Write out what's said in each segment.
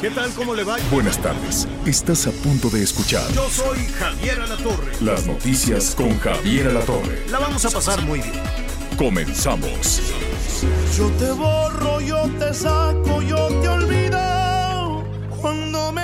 ¿Qué tal? ¿Cómo le va? Buenas tardes. Estás a punto de escuchar Yo soy Javier Alatorre. las noticias con Javier Alatorre. La vamos a pasar muy bien. Comenzamos. Yo te borro, yo te saco, yo te olvido cuando me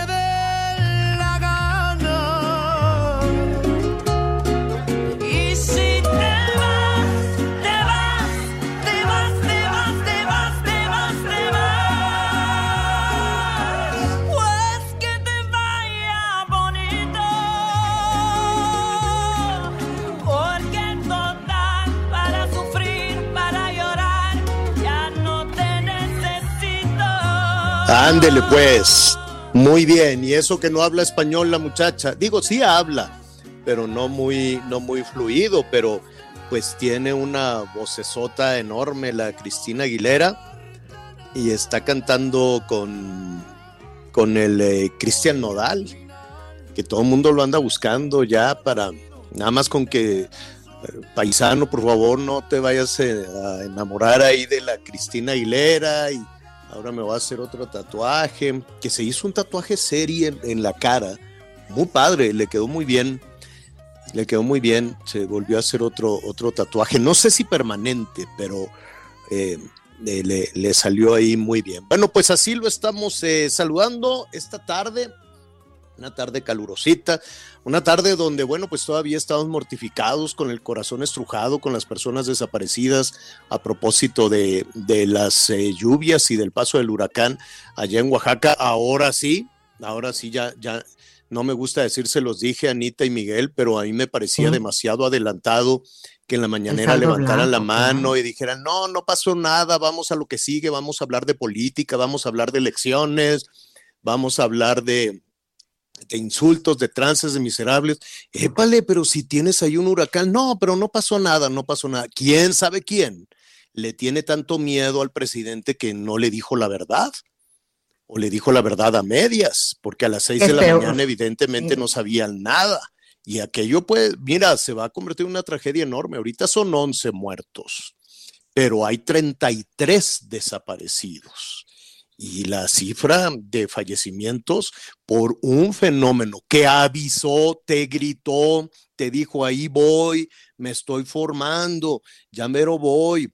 Ándele pues. Muy bien. Y eso que no habla español la muchacha. Digo, sí habla, pero no muy, no muy fluido, pero pues tiene una vocesota enorme la Cristina Aguilera y está cantando con, con el eh, Cristian Nodal, que todo el mundo lo anda buscando ya para, nada más con que, eh, paisano, por favor, no te vayas eh, a enamorar ahí de la Cristina Aguilera y ahora me voy a hacer otro tatuaje, que se hizo un tatuaje serie en, en la cara, muy padre, le quedó muy bien, le quedó muy bien, se volvió a hacer otro, otro tatuaje, no sé si permanente, pero eh, eh, le, le salió ahí muy bien. Bueno, pues así lo estamos eh, saludando esta tarde, una tarde calurosita, una tarde donde, bueno, pues todavía estamos mortificados con el corazón estrujado, con las personas desaparecidas a propósito de, de las eh, lluvias y del paso del huracán allá en Oaxaca. Ahora sí, ahora sí ya, ya, no me gusta decir, se los dije a Anita y Miguel, pero a mí me parecía Sí. demasiado adelantado que en la mañanera levantaran la mano claro. y dijeran, no, no pasó nada, vamos a lo que sigue, vamos a hablar de política, vamos a hablar de elecciones, vamos a hablar de, de insultos, de trances, de miserables. Épale, pero si tienes ahí un huracán, no, pero no pasó nada, no pasó nada. ¿Quién sabe quién? Le tiene tanto miedo al presidente que no le dijo la verdad. O le dijo la verdad a medias, porque a las seis Es de la peor. mañana evidentemente Sí. no sabían nada. Y aquello, pues, mira, se va a convertir en una tragedia enorme. Ahorita son 11 muertos, pero hay 33 desaparecidos. Y la cifra de fallecimientos por un fenómeno que avisó, te gritó, te dijo, ahí voy, me estoy formando, ya mero voy,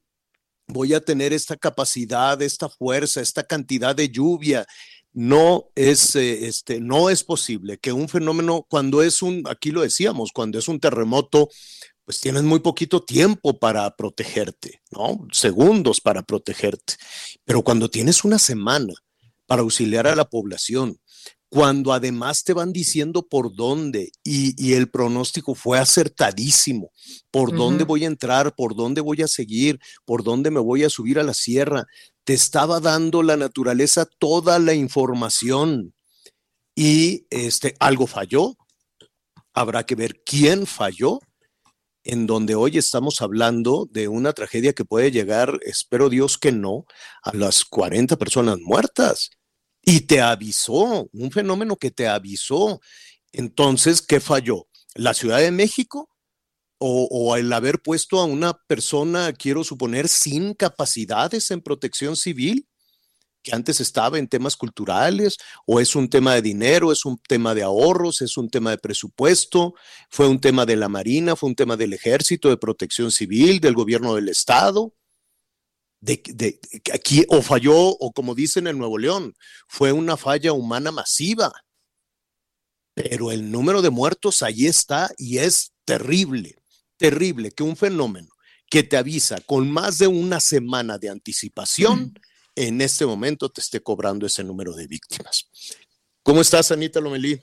voy a tener esta capacidad, esta fuerza, esta cantidad de lluvia. No es, eh, este, no es posible que un fenómeno, cuando es un, aquí lo decíamos, cuando es un terremoto, pues tienes muy poquito tiempo para protegerte, ¿no? Segundos para protegerte. Pero cuando tienes una semana para auxiliar a la población, cuando además te van diciendo por dónde y, y el pronóstico fue acertadísimo, por dónde voy a entrar, por dónde voy a seguir, por dónde me voy a subir a la sierra, te estaba dando la naturaleza toda la información y este algo falló. Habrá que ver quién falló en donde hoy estamos hablando de una tragedia que puede llegar, espero Dios que no, a las 40 personas muertas. Y te avisó, un fenómeno que te avisó. Entonces, ¿qué falló? ¿La Ciudad de México? O, o el haber puesto a una persona, quiero suponer, sin capacidades en protección civil, que antes estaba en temas culturales, o es un tema de dinero, es un tema de ahorros, es un tema de presupuesto, fue un tema de la Marina, fue un tema del Ejército, de protección civil, del gobierno del Estado. De, de- aquí o falló, o como dicen en Nuevo León, fue una falla humana masiva. Pero el número de muertos ahí está y es terrible, terrible que un fenómeno que te avisa con más de una semana de anticipación, en este momento te esté cobrando ese número de víctimas. ¿Cómo estás, Anita Lomelí?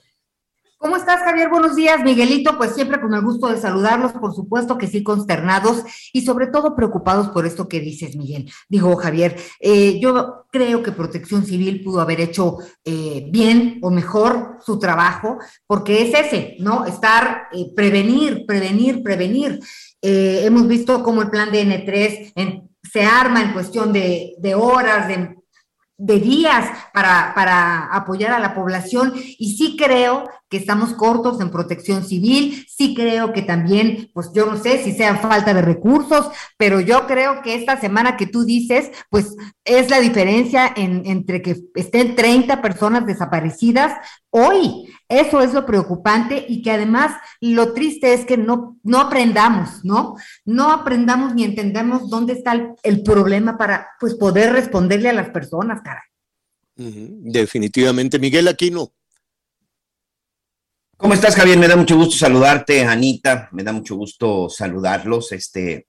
¿Cómo estás, Javier? Buenos días, Miguelito. Pues siempre con el gusto de saludarlos, por supuesto que sí, consternados y sobre todo preocupados por esto que dices, Miguel. Digo, Javier, eh, yo creo que Protección Civil pudo haber hecho eh, bien o mejor su trabajo, porque es ese, ¿no? Estar, eh, prevenir, prevenir, prevenir. hemos visto cómo el plan de N3 se arma en cuestión de, de horas, de de días para, para, apoyar a la población. Y sí creo estamos cortos en protección civil, sí creo que también, pues yo no sé si sea falta de recursos, pero yo creo que esta semana que tú dices, pues es la diferencia entre que estén 30 personas desaparecidas hoy. Eso es lo preocupante y que además lo triste es que no, no aprendamos, ¿no? No aprendamos ni entendamos dónde está el, problema para pues poder responderle a las personas, caray. Definitivamente, Miguel Aquino. ¿Cómo estás, Javier? Me da mucho gusto saludarte, Anita. Me da mucho gusto saludarlos. Este,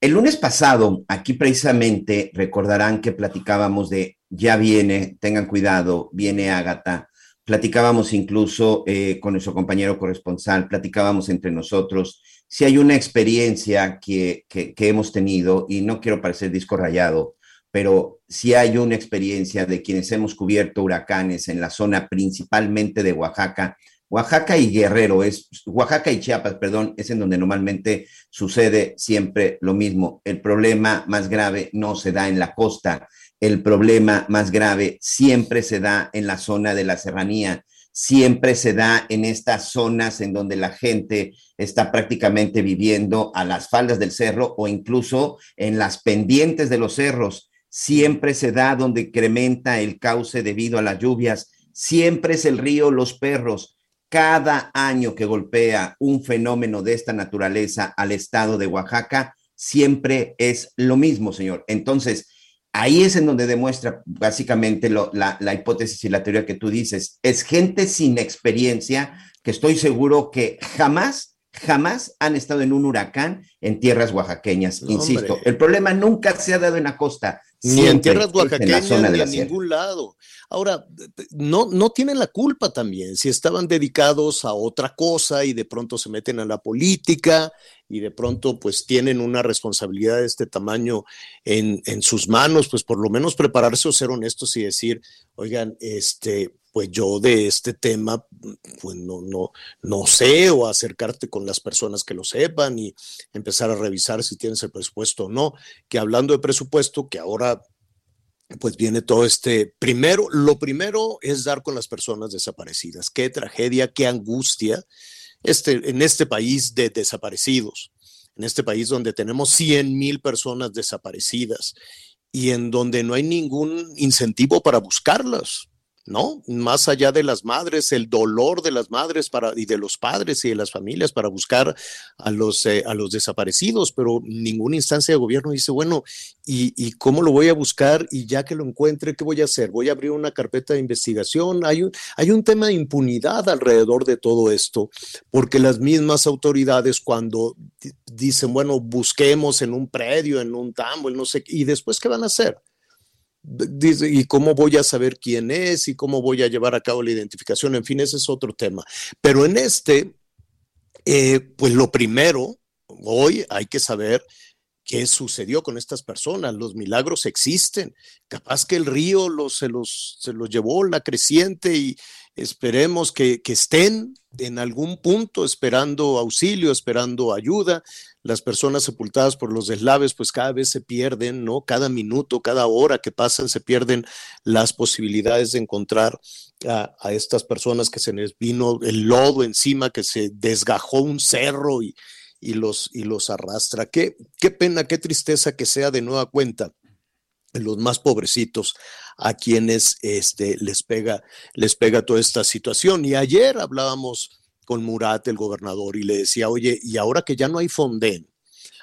el lunes pasado, aquí precisamente recordarán que platicábamos de ya viene, tengan cuidado, viene Ágata. Platicábamos incluso eh, con nuestro compañero corresponsal, platicábamos entre nosotros si hay una experiencia que, que, que hemos tenido, y no quiero parecer disco rayado, pero si hay una experiencia de quienes hemos cubierto huracanes en la zona principalmente de Oaxaca. Oaxaca y Guerrero, es, Oaxaca y Chiapas, perdón, es en donde normalmente sucede siempre lo mismo. El problema más grave no se da en la costa, el problema más grave siempre se da en la zona de la serranía, siempre se da en estas zonas en donde la gente está prácticamente viviendo a las faldas del cerro o incluso en las pendientes de los cerros siempre se da donde incrementa el cauce debido a las lluvias, siempre es el río Los Perros. Cada año que golpea un fenómeno de esta naturaleza al estado de Oaxaca, siempre es lo mismo, señor. Entonces, ahí es en donde demuestra básicamente la, la hipótesis y la teoría que tú dices. Es gente sin experiencia que estoy seguro que jamás jamás han estado en un huracán en tierras oaxaqueñas, insisto. El problema nunca se ha dado en la costa. Ni en tierras oaxaqueñas, ni en ningún lado. Ahora, no, no tienen la culpa también. Si estaban dedicados a otra cosa y de pronto se meten a la política y de pronto pues tienen una responsabilidad de este tamaño en, en sus manos, pues por lo menos prepararse o ser honestos y decir, oigan, este, pues yo de este tema, pues no, no, no sé, o acercarte con las personas que lo sepan y empezar a revisar si tienes el presupuesto o no. Que hablando de presupuesto, que ahora pues viene todo este, primero, lo primero es dar con las personas desaparecidas. Qué tragedia, qué angustia este, en este país de desaparecidos, en este país donde tenemos 100 mil personas desaparecidas y en donde no hay ningún incentivo para buscarlas. ¿No? Más allá de las madres, el dolor de las madres para, y de los padres y de las familias para buscar a los, eh, a los desaparecidos, pero ninguna instancia de gobierno dice, bueno, ¿y, ¿y, cómo lo voy a buscar? Y ya que lo encuentre, ¿qué voy a hacer? ¿Voy a abrir una carpeta de investigación? Hay un, hay un tema de impunidad alrededor de todo esto, porque las mismas autoridades cuando dicen, bueno, busquemos en un predio, en un tambo, no sé, y después, ¿qué van a hacer? Dice, ¿y cómo voy a saber quién es? ¿Y cómo voy a llevar a cabo la identificación? En fin, ese es otro tema. Pero en este, eh, pues lo primero, hoy hay que saber qué sucedió con estas personas. Los milagros existen. Capaz que el río los, se, los, se los llevó la creciente y esperemos que, que estén en algún punto esperando auxilio, esperando ayuda las personas sepultadas por los deslaves, pues cada vez se pierden, ¿no? Cada minuto, cada hora que pasan, se pierden las posibilidades de encontrar a, estas personas que se les vino el lodo encima, que se desgajó un cerro y, y, los, y los arrastra. Qué, qué pena, qué tristeza que sea de nueva cuenta los más pobrecitos a quienes este, les, pega, les pega toda esta situación. Y ayer hablábamos con Murat, el gobernador, y le decía, oye, y ahora que ya no hay Fonden,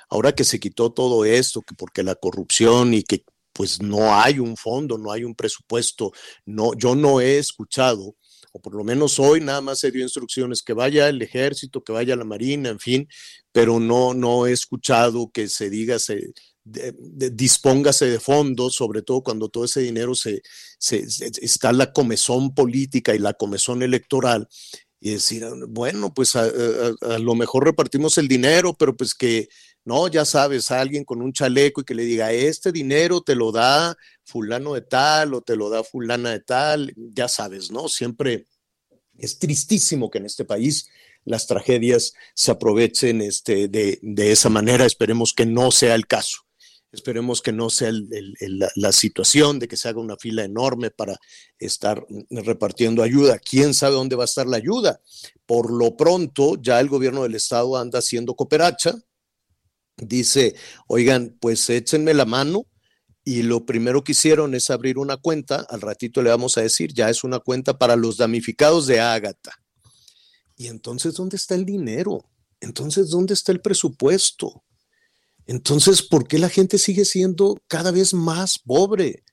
ahora que se quitó todo esto, que porque la corrupción y que pues no hay un fondo, no hay un presupuesto, no, yo no he escuchado, o por lo menos hoy nada más se dio instrucciones que vaya el ejército, que vaya la marina, en fin, pero no, no he escuchado que se diga, se, dispóngase de fondos, sobre todo cuando todo ese dinero se, se, está la comezón política y la comezón electoral y decir, bueno, pues a, lo mejor repartimos el dinero, pero pues que, no, ya sabes, alguien con un chaleco y que le diga, este dinero te lo da fulano de tal o te lo da fulana de tal, ya sabes, ¿no? Siempre es tristísimo que en este país las tragedias se aprovechen este, de, de esa manera, esperemos que no sea el caso. Esperemos que no sea la, situación de que se haga una fila enorme para estar repartiendo ayuda. ¿Quién sabe dónde va a estar la ayuda? Por lo pronto, ya el gobierno del estado anda haciendo cooperacha. Dice, oigan, pues échenme la mano. Y lo primero que hicieron es abrir una cuenta. Al ratito le vamos a decir, ya es una cuenta para los damnificados de Ágata. Y entonces, ¿dónde está el dinero? Entonces, ¿dónde está el presupuesto? Entonces, ¿por qué la gente sigue siendo cada vez más pobre?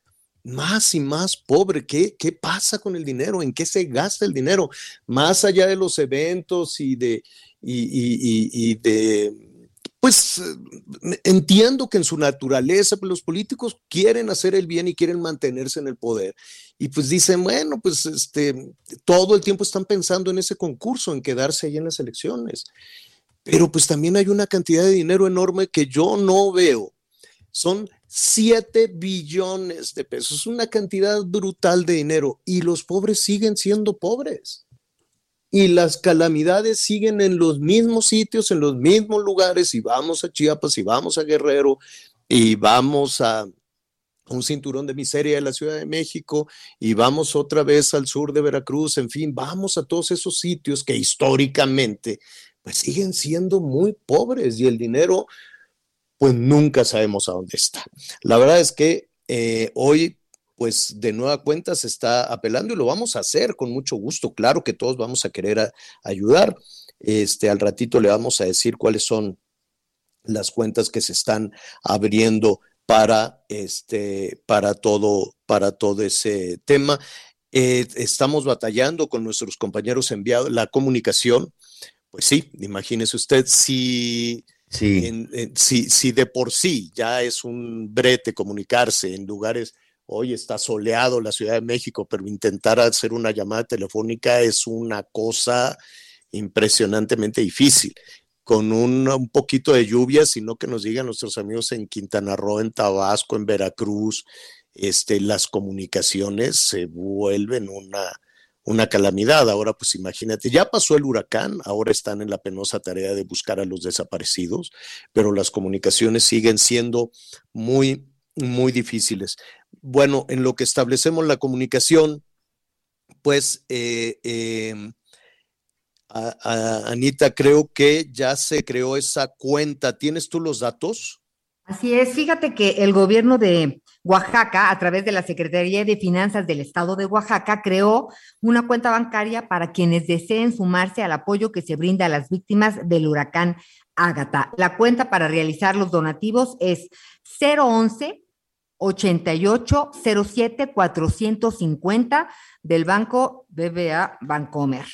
Más y más pobre. ¿Qué, ¿Qué pasa con el dinero? ¿En qué se gasta el dinero? Más allá de los eventos y de, y, de pues entiendo que en su naturaleza pues, los políticos quieren hacer el bien y quieren mantenerse en el poder. Y pues dicen, bueno, pues este, todo el tiempo están pensando en ese concurso, en quedarse ahí en las elecciones pero pues también hay una cantidad de dinero enorme que yo no veo. Son 7 billones de pesos, una cantidad brutal de dinero y los pobres siguen siendo pobres. Y las calamidades siguen en los mismos sitios, en los mismos lugares, y vamos a Chiapas, y vamos a Guerrero, y vamos a un cinturón de miseria de la Ciudad de México, y vamos otra vez al sur de Veracruz, en fin, vamos a todos esos sitios que históricamente pues siguen siendo muy pobres y el dinero, pues nunca sabemos a dónde está. La verdad es que eh, hoy, pues de nueva cuenta se está apelando y lo vamos a hacer con mucho gusto. Claro que todos vamos a querer ayudar. Este, al ratito le vamos a decir cuáles son las cuentas que se están abriendo para este para todo para todo ese tema eh, estamos batallando con nuestros compañeros enviados la comunicación pues sí, imagínese usted si, si, de por sí ya es un brete comunicarse en lugares, hoy está soleado la Ciudad de México, pero intentar hacer una llamada telefónica es una cosa impresionantemente difícil. Con un, un poquito de lluvia, sino que nos digan nuestros amigos en Quintana Roo, en Tabasco, en Veracruz, este, las comunicaciones se vuelven una, una calamidad. Ahora, pues imagínate, ya pasó el huracán, ahora están en la penosa tarea de buscar a los desaparecidos, pero las comunicaciones siguen siendo muy, muy difíciles. Bueno, en lo que establecemos la comunicación, pues, eh, em, Anita, creo que ya se creó esa cuenta. ¿Tienes tú los datos? Así es, fíjate que el gobierno de Oaxaca, a través de la Secretaría de Finanzas del Estado de Oaxaca, creó una cuenta bancaria para quienes deseen sumarse al apoyo que se brinda a las víctimas del huracán Ágata. La cuenta para realizar los donativos es 011 88 07 450 del Banco BBA Bancomer.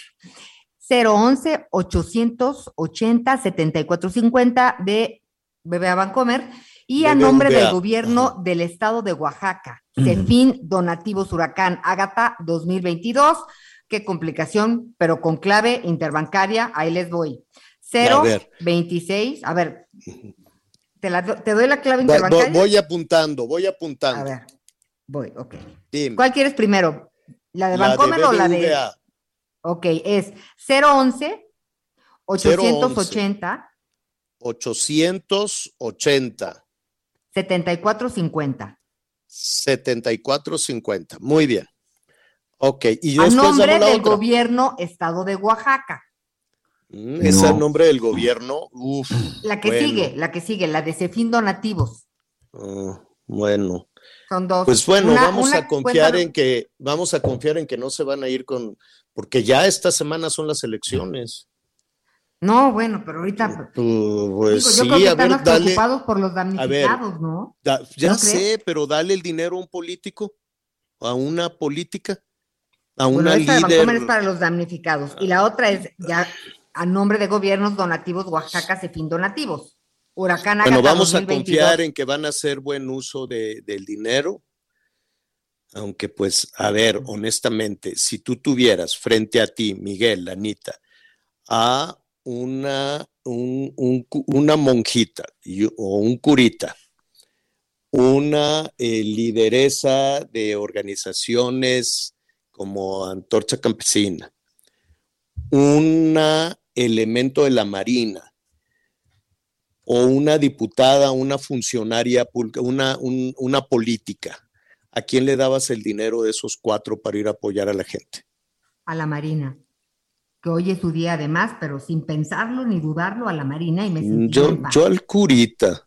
011 880 7450 de BBA Bancomer y a nombre del gobierno del estado de Oaxaca. CEFIN Donativos Huracán Ágata 2022. Qué complicación, pero con clave interbancaria, ahí les voy. 026, a ver, ¿te, doy la clave interbancaria? Voy, apuntando, voy apuntando. A ver, voy, ok. ¿Cuál quieres primero? ¿La de Bancomer o la de...? Ok, es 011 880 880 7450. 7450. Muy bien. Ok. Y yo a nombre del gobierno Estado de Oaxaca. Mm, es el nombre del gobierno. Uf, la que sigue, la que sigue, la de Cefín Donativos. Ah, bueno. Son dos. Pues bueno, vamos a confiar en que, vamos a confiar en que no se van a ir con, porque ya esta semana son las elecciones. No, bueno, pero ahorita. Pues sí, yo creo que a ver, dale. preocupados por los damnificados, ¿no? ya sé, pero dale el dinero a un político, a una política, a una esta líder. es para los damnificados. Y la otra es ya a nombre de gobiernos donativos Oaxaca fin donativos. Huracán Bueno, vamos a confiar en que van a hacer buen uso de, del dinero. Aunque pues, a ver, honestamente, si tú tuvieras frente a ti, Miguel, Anita, a una, una monjita o un curita, una eh, lideresa de organizaciones como Antorcha Campesina, un elemento de la Marina o una diputada, una funcionaria, una, una política, ¿a quién le dabas el dinero de esos cuatro para ir a apoyar a la gente? A la Marina que hoy es su día además, pero sin pensarlo ni dudarlo a la Marina y me mm, yo, yo al curita,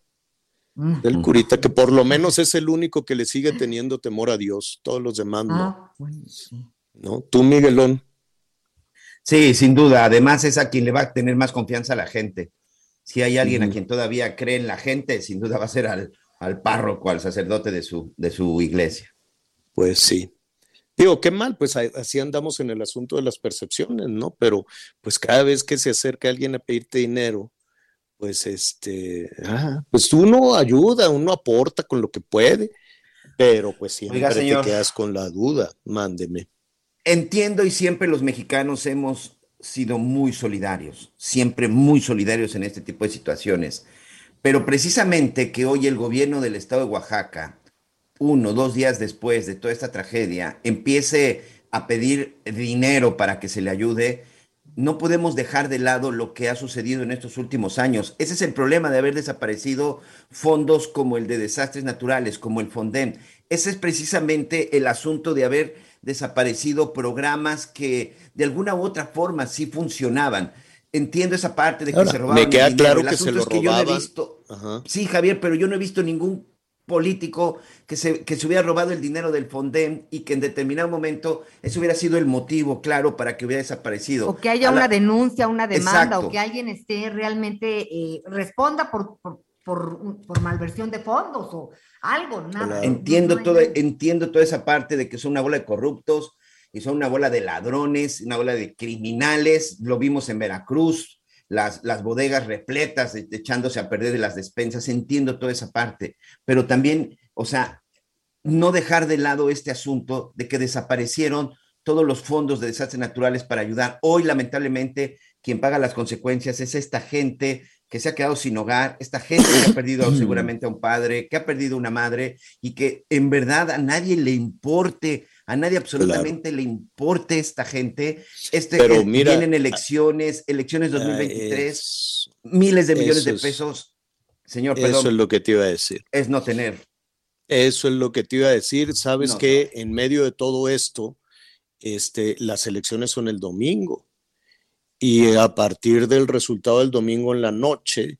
el curita, que por lo menos es el único que le sigue teniendo temor a Dios, todos los demás no. Ah, ¿No? Tú, Miguelón. Sí, sin duda. Además es a quien le va a tener más confianza a la gente. Si hay alguien a quien todavía cree en la gente, sin duda va a ser al, al párroco, al sacerdote de su, de su iglesia. Pues sí. Digo, qué mal, pues así andamos en el asunto de las percepciones, ¿no? Pero pues cada vez que se acerca alguien a pedirte dinero, pues este, ah, pues uno ayuda, uno aporta con lo que puede, pero pues siempre te quedas con la duda, mándeme. Entiendo y siempre los mexicanos hemos sido muy solidarios, siempre muy solidarios en este tipo de situaciones, pero precisamente que hoy el gobierno del estado de Oaxaca uno, dos días después de toda esta tragedia, empiece a pedir dinero para que se le ayude, no podemos dejar de lado lo que ha sucedido en estos últimos años. Ese es el problema de haber desaparecido fondos como el de desastres naturales, como el FONDEM. Ese es precisamente el asunto de haber desaparecido programas que de alguna u otra forma sí funcionaban. Entiendo esa parte de que se robaban. Me queda claro que se lo robaban. Sí, Javier, pero yo no he visto ningún político que se, que se hubiera robado el dinero del Fonden y que en determinado momento eso hubiera sido el motivo, claro, para que hubiera desaparecido. O que haya una denuncia, una demanda, o que alguien esté realmente, eh, responda por, por, malversión de fondos o algo, nada. Entiendo, entiendo toda esa parte de que son una bola de corruptos y son una bola de ladrones, una bola de criminales, lo vimos en Veracruz, las, bodegas repletas, echándose a perder de las despensas, entiendo toda esa parte, pero también, o sea, no dejar de lado este asunto de que desaparecieron todos los fondos de desastres naturales para ayudar. Hoy, lamentablemente, quien paga las consecuencias es esta gente que se ha quedado sin hogar, esta gente que ha perdido seguramente a un padre, que ha perdido una madre y que en verdad a nadie le importe a nadie absolutamente le importe esta gente. Este, Pero eh, vienen elecciones, elecciones 2023, ah, miles de millones de pesos. Señor, perdón. Eso es lo que te iba a decir. Es no tener. Eso es lo que te iba a decir. Sabes que en medio de todo esto, este, las elecciones son el domingo. Y a partir del resultado del domingo en la noche,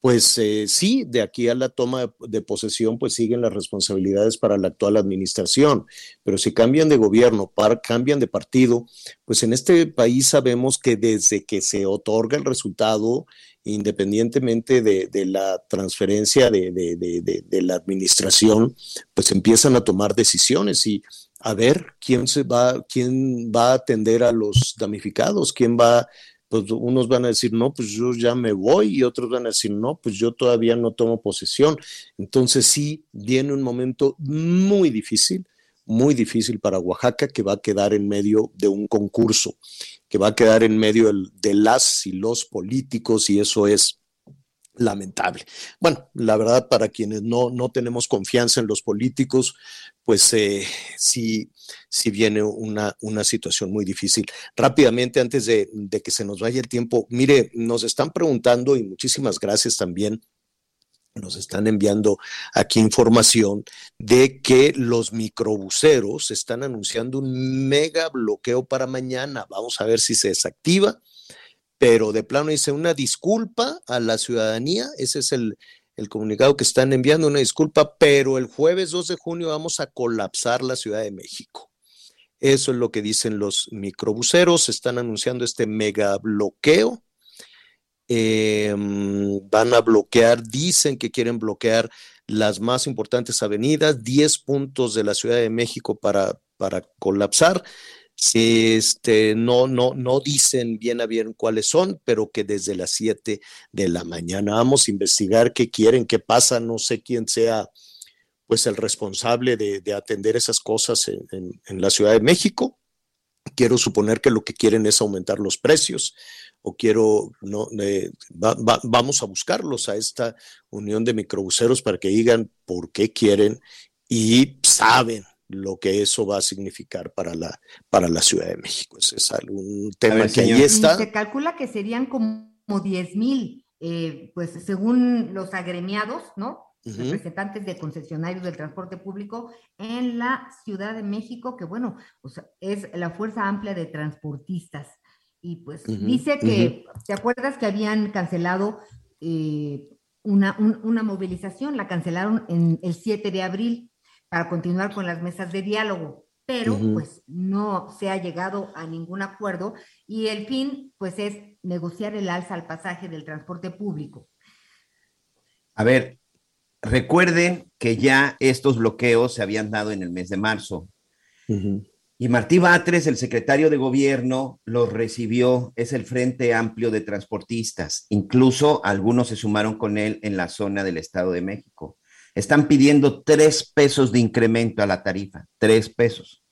pues eh, sí, de aquí a la toma de, posesión, pues siguen las responsabilidades para la actual administración. Pero si cambian de gobierno, cambian de partido, pues en este país sabemos que desde que se otorga el resultado, independientemente de, la transferencia de, de, la administración, pues empiezan a tomar decisiones y a ver quién se va, quién va a atender a los damnificados, quién va pues unos van a decir, no, pues yo ya me voy y otros van a decir, no, pues yo todavía no tomo posesión. Entonces sí, viene un momento muy difícil, muy difícil para Oaxaca, que va a quedar en medio de un concurso, que va a quedar en medio de las y los políticos y eso es lamentable. Bueno, la verdad, para quienes no, no tenemos confianza en los políticos, pues eh, sí, viene una, una situación muy difícil. Rápidamente, antes de, de que se nos vaya el tiempo, mire, nos están preguntando y muchísimas gracias también nos están enviando aquí información de que los microbuseros están anunciando un mega bloqueo para mañana. Vamos a ver si se desactiva pero de plano dice una disculpa a la ciudadanía, ese es el, comunicado que están enviando, una disculpa, pero el jueves 2 de junio vamos a colapsar la Ciudad de México. Eso es lo que dicen los microbuseros, están anunciando este mega bloqueo. Em, van a bloquear, dicen que quieren bloquear las más importantes avenidas, 10 puntos de la Ciudad de México para, para colapsar este, no, no, no dicen bien a bien cuáles son, pero que desde las 7 de la mañana vamos a investigar qué quieren, qué pasa, no sé quién sea pues el responsable de, atender esas cosas en, la Ciudad de México. Quiero suponer que lo que quieren es aumentar los precios o quiero, no, vamos a buscarlos a esta unión de microbuseros para que digan por qué quieren y saben lo que eso va a significar para la, para la Ciudad de México. Ese es algún tema que ahí está. Se calcula que serían como 10 mil, eh, pues según los agremiados, ¿no? representantes de concesionarios del transporte público en la Ciudad de México, que bueno, pues es la fuerza amplia de transportistas. Y pues dice que, ¿te acuerdas que habían cancelado eh, una, una movilización? La cancelaron en el 7 de abril para continuar con las mesas de diálogo, pero pues no se ha llegado a ningún acuerdo y el fin pues es negociar el alza al pasaje del transporte público. A ver, recuerden que ya estos bloqueos se habían dado en el mes de marzo. Y Martí Batres, el secretario de gobierno, los recibió, es el Frente Amplio de Transportistas. Incluso algunos se sumaron con él en la zona del Estado de México. Están pidiendo tres pesos de incremento a la tarifa, tres pesos.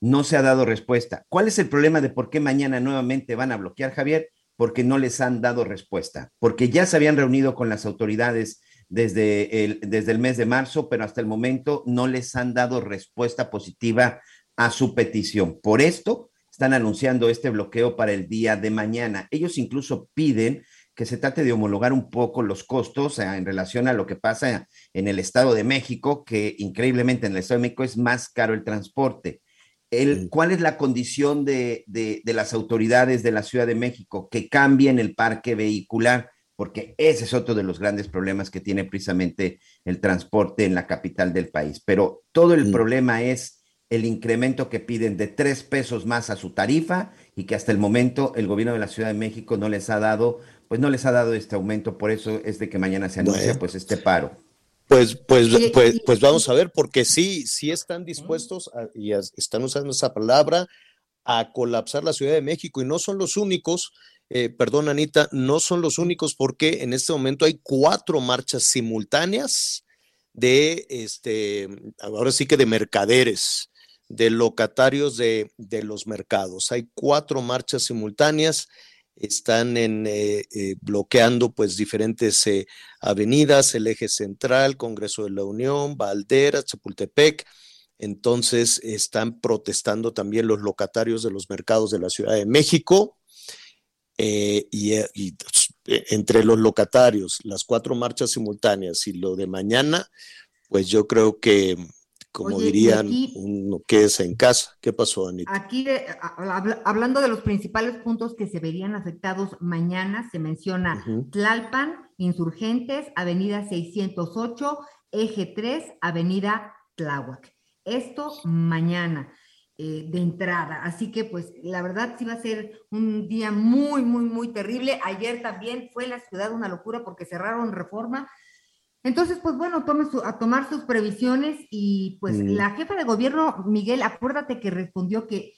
No se ha dado respuesta. ¿Cuál es el problema de por qué mañana nuevamente van a bloquear, Javier? Porque no les han dado respuesta, porque ya se habían reunido con las autoridades desde el, desde el mes de marzo, pero hasta el momento no les han dado respuesta positiva a su petición. Por esto están anunciando este bloqueo para el día de mañana. Ellos incluso piden que se trate de homologar un poco los costos en relación a lo que pasa en el Estado de México, que increíblemente en el Estado de México es más caro el transporte. El, ¿Cuál es la condición de, de, las autoridades de la Ciudad de México? Que cambien el parque vehicular, porque ese es otro de los grandes problemas que tiene precisamente el transporte en la capital del país. Pero todo el problema es el incremento que piden de tres pesos más a su tarifa y que hasta el momento el gobierno de la Ciudad de México no les ha dado pues no les ha dado este aumento, por eso es de que mañana se anuncia pues este paro. Pues, pues, pues, pues vamos a ver, porque sí, sí están dispuestos y están usando esa palabra a colapsar la Ciudad de México y no son los únicos, eh, perdón Anita, no son los únicos porque en este momento hay cuatro marchas simultáneas de, este, ahora sí que de mercaderes, de locatarios de, de los mercados. Hay cuatro marchas simultáneas están eh, eh, bloqueando pues diferentes eh, avenidas, el eje central, Congreso de la Unión, Valderas, Chapultepec. Entonces están protestando también los locatarios de los mercados de la Ciudad de México. y, entre los locatarios, las cuatro marchas simultáneas y lo de mañana, pues yo creo que como dirían, uno quédese en casa. ¿Qué pasó, Anita? Aquí, hablando de los principales puntos que se verían afectados mañana, se menciona Tlalpan, Insurgentes, Avenida 608, Eje 3, Avenida Tláhuac. Esto mañana. Eh, de entrada. Así que pues la verdad sí va a ser un día muy, muy, muy terrible. Ayer también fue la ciudad una locura porque cerraron reforma, entonces, pues bueno, tome a tomar sus previsiones y pues mm. la jefa de gobierno, Miguel, acuérdate que respondió que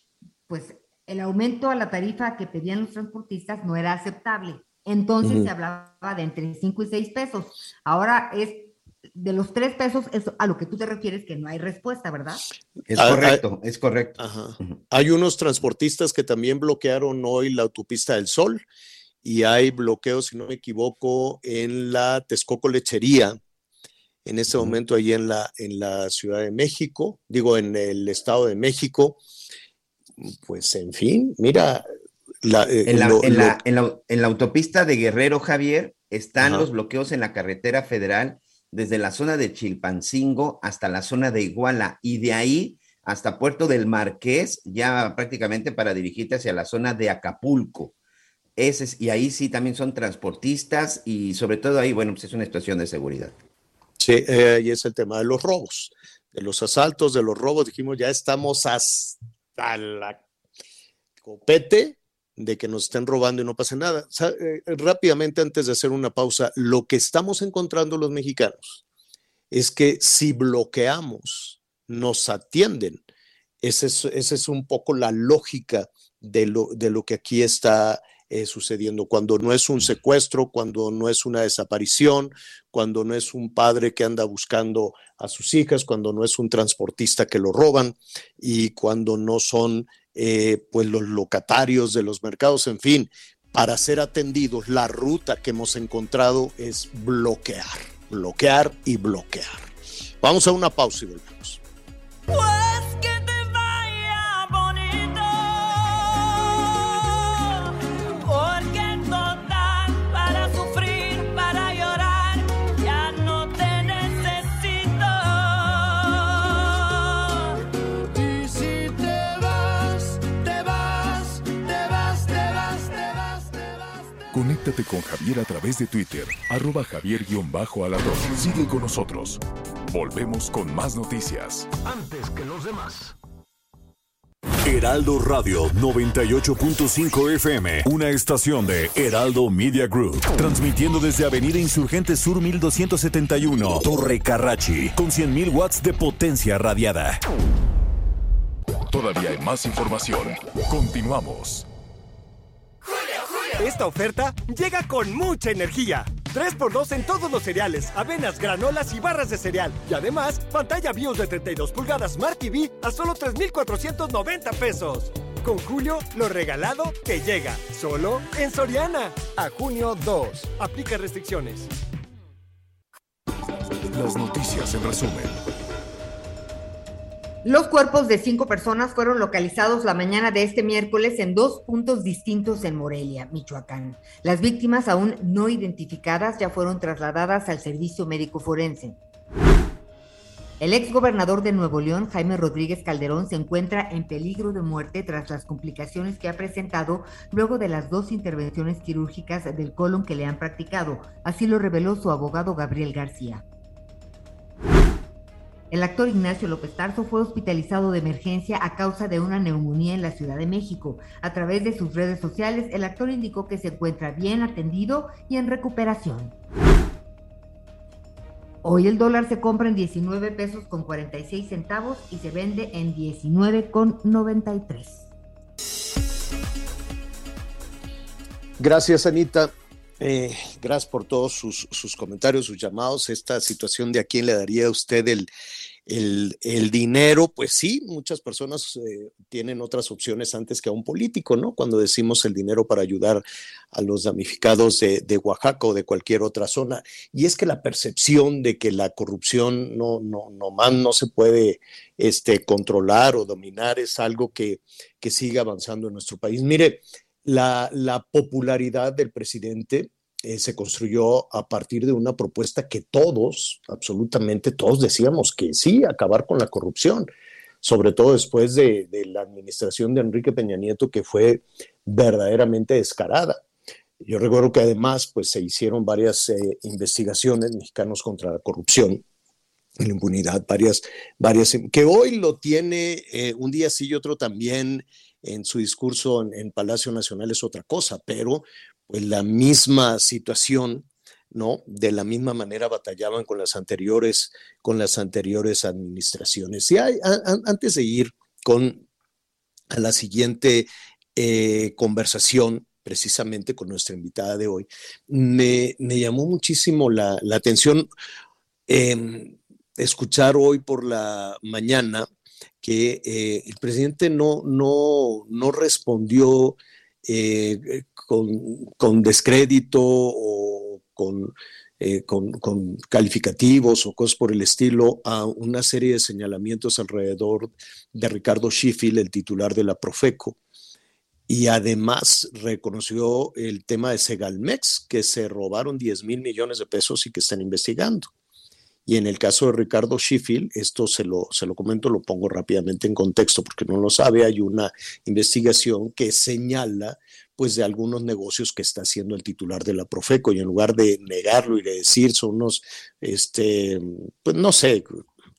pues el aumento a la tarifa que pedían los transportistas no era aceptable. Entonces se hablaba de entre 5 y 6 pesos. Ahora es de los 3 pesos, es a lo que tú te refieres que no hay respuesta, ¿verdad? Es ah, correcto, ah, es correcto. Hay unos transportistas que también bloquearon hoy la autopista del Sol y hay bloqueos, si no me equivoco, en la Texcoco Lechería, en este momento allí en la, en la Ciudad de México, digo, en el Estado de México. Pues en fin, mira. Eh, en, la, en, la, autopista de Guerrero, Javier, están los bloqueos en la carretera federal desde la zona de Chilpancingo hasta la zona de Iguala y de ahí hasta Puerto del Marqués, ya prácticamente para dirigirte hacia la zona de Acapulco. Ese, y ahí sí también son transportistas y sobre todo ahí, bueno, pues es una situación de seguridad. Sí, eh, ahí es el tema de los robos, de los asaltos, de los robos. Dijimos, ya estamos hasta la copete de que nos estén robando y no pase nada. Eh, rápidamente, antes de hacer una pausa, lo que estamos encontrando los mexicanos es que si bloqueamos, nos atienden. Esa es, es un poco la lógica de lo, de lo que aquí está eh, sucediendo, cuando no es un secuestro, cuando no es una desaparición, cuando no es un padre que anda buscando a sus hijas, cuando no es un transportista que lo roban y cuando no son eh, pues los locatarios de los mercados, en fin, para ser atendidos, la ruta que hemos encontrado es bloquear, bloquear y bloquear. Vamos a una pausa y volvemos. Conéctate con Javier a través de Twitter, arroba javier-alador. Sigue con nosotros. Volvemos con más noticias. Antes que los demás. Heraldo Radio 98.5 FM, una estación de Heraldo Media Group, transmitiendo desde Avenida Insurgente Sur 1271, Torre Carrachi, con 100.000 watts de potencia radiada. Todavía hay más información. Continuamos. Esta oferta llega con mucha energía. 3x2 en todos los cereales, avenas, granolas y barras de cereal. Y además, pantalla BIOS de 32 pulgadas Smart TV a solo 3,490 pesos. Con Julio, lo regalado que llega. Solo en Soriana. A junio 2. Aplica restricciones. Las noticias en resumen. Los cuerpos de cinco personas fueron localizados la mañana de este miércoles en dos puntos distintos en Morelia, Michoacán. Las víctimas aún no identificadas ya fueron trasladadas al servicio médico forense. El ex gobernador de Nuevo León, Jaime Rodríguez Calderón, se encuentra en peligro de muerte tras las complicaciones que ha presentado luego de las dos intervenciones quirúrgicas del colon que le han practicado. Así lo reveló su abogado Gabriel García. El actor Ignacio López Tarso fue hospitalizado de emergencia a causa de una neumonía en la Ciudad de México. A través de sus redes sociales, el actor indicó que se encuentra bien atendido y en recuperación. Hoy el dólar se compra en 19 pesos con 46 centavos y se vende en 19 con 93. Gracias, Anita. Eh, gracias por todos sus, sus, comentarios, sus llamados. Esta situación de a quién le daría a usted el, el, dinero, pues sí, muchas personas eh, tienen otras opciones antes que a un político, ¿no? Cuando decimos el dinero para ayudar a los damnificados de, Oaxaca o de cualquier otra zona. Y es que la percepción de que la corrupción no, no, no, más no se puede este, controlar o dominar es algo que, que sigue avanzando en nuestro país. Mire, la popularidad del presidente eh, se construyó a partir de una propuesta que todos, absolutamente todos decíamos que sí, acabar con la corrupción, sobre todo después de, la administración de Enrique Peña Nieto, que fue verdaderamente descarada. Yo recuerdo que además pues, se hicieron varias eh, investigaciones mexicanos contra la corrupción la impunidad, varias, varias, que hoy lo tiene eh, un día sí y otro también en su discurso en, Palacio Nacional es otra cosa, pero pues la misma situación, ¿no? De la misma manera batallaban con las anteriores, con las anteriores administraciones. Y antes de ir con a la siguiente eh, conversación, precisamente con nuestra invitada de hoy, me, me llamó muchísimo la, la atención eh, escuchar hoy por la mañana que eh, el presidente no, no, no respondió eh, con, con, descrédito o con, eh, con, con, calificativos o cosas por el estilo a una serie de señalamientos alrededor de Ricardo Schiffel, el titular de la Profeco. Y además reconoció el tema de Segalmex, que se robaron 10 mil millones de pesos y que están investigando. Y en el caso de Ricardo Sheffield, esto se lo, se lo comento, lo pongo rápidamente en contexto porque no lo sabe, hay una investigación que señala pues de algunos negocios que está haciendo el titular de la Profeco y en lugar de negarlo y de decir son unos, este, pues no sé,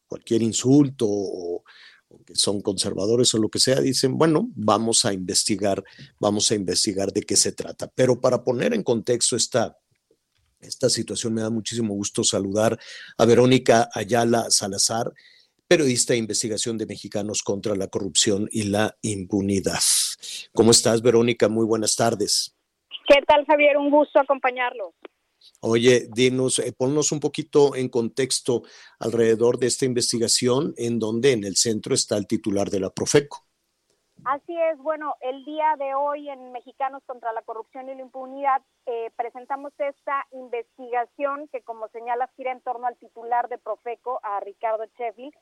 cualquier insulto o, o que son conservadores o lo que sea, dicen, bueno, vamos a investigar, vamos a investigar de qué se trata. Pero para poner en contexto esta, esta situación. Me da muchísimo gusto saludar a Verónica Ayala Salazar, periodista de investigación de Mexicanos contra la Corrupción y la Impunidad. ¿Cómo estás, Verónica? Muy buenas tardes. ¿Qué tal, Javier? Un gusto acompañarlos. Oye, dinos, eh, ponnos un poquito en contexto alrededor de esta investigación en donde en el centro está el titular de la Profeco. Así es, bueno, el día de hoy en Mexicanos contra la Corrupción y la Impunidad eh, presentamos esta investigación que, como señala, gira en torno al titular de Profeco, a Ricardo Sheffield,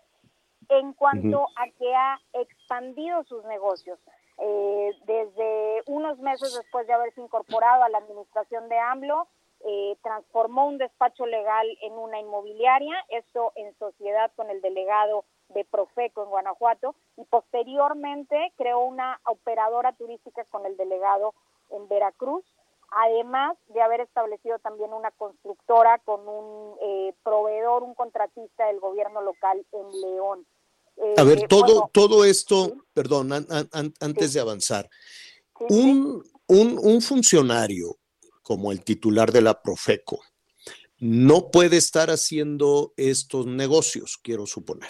en cuanto a que ha expandido sus negocios. Eh, desde unos meses después de haberse incorporado a la administración de AMLO, eh, transformó un despacho legal en una inmobiliaria, esto en sociedad con el delegado de Profeco en Guanajuato, y posteriormente creó una operadora turística con el delegado en Veracruz, además de haber establecido también una constructora con un eh, proveedor, un contratista del gobierno local en León. Eh, A ver, todo, bueno, todo esto, perdón, an- an- an- antes de avanzar, un, un, un funcionario como el titular de la Profeco no puede estar haciendo estos negocios, quiero suponer.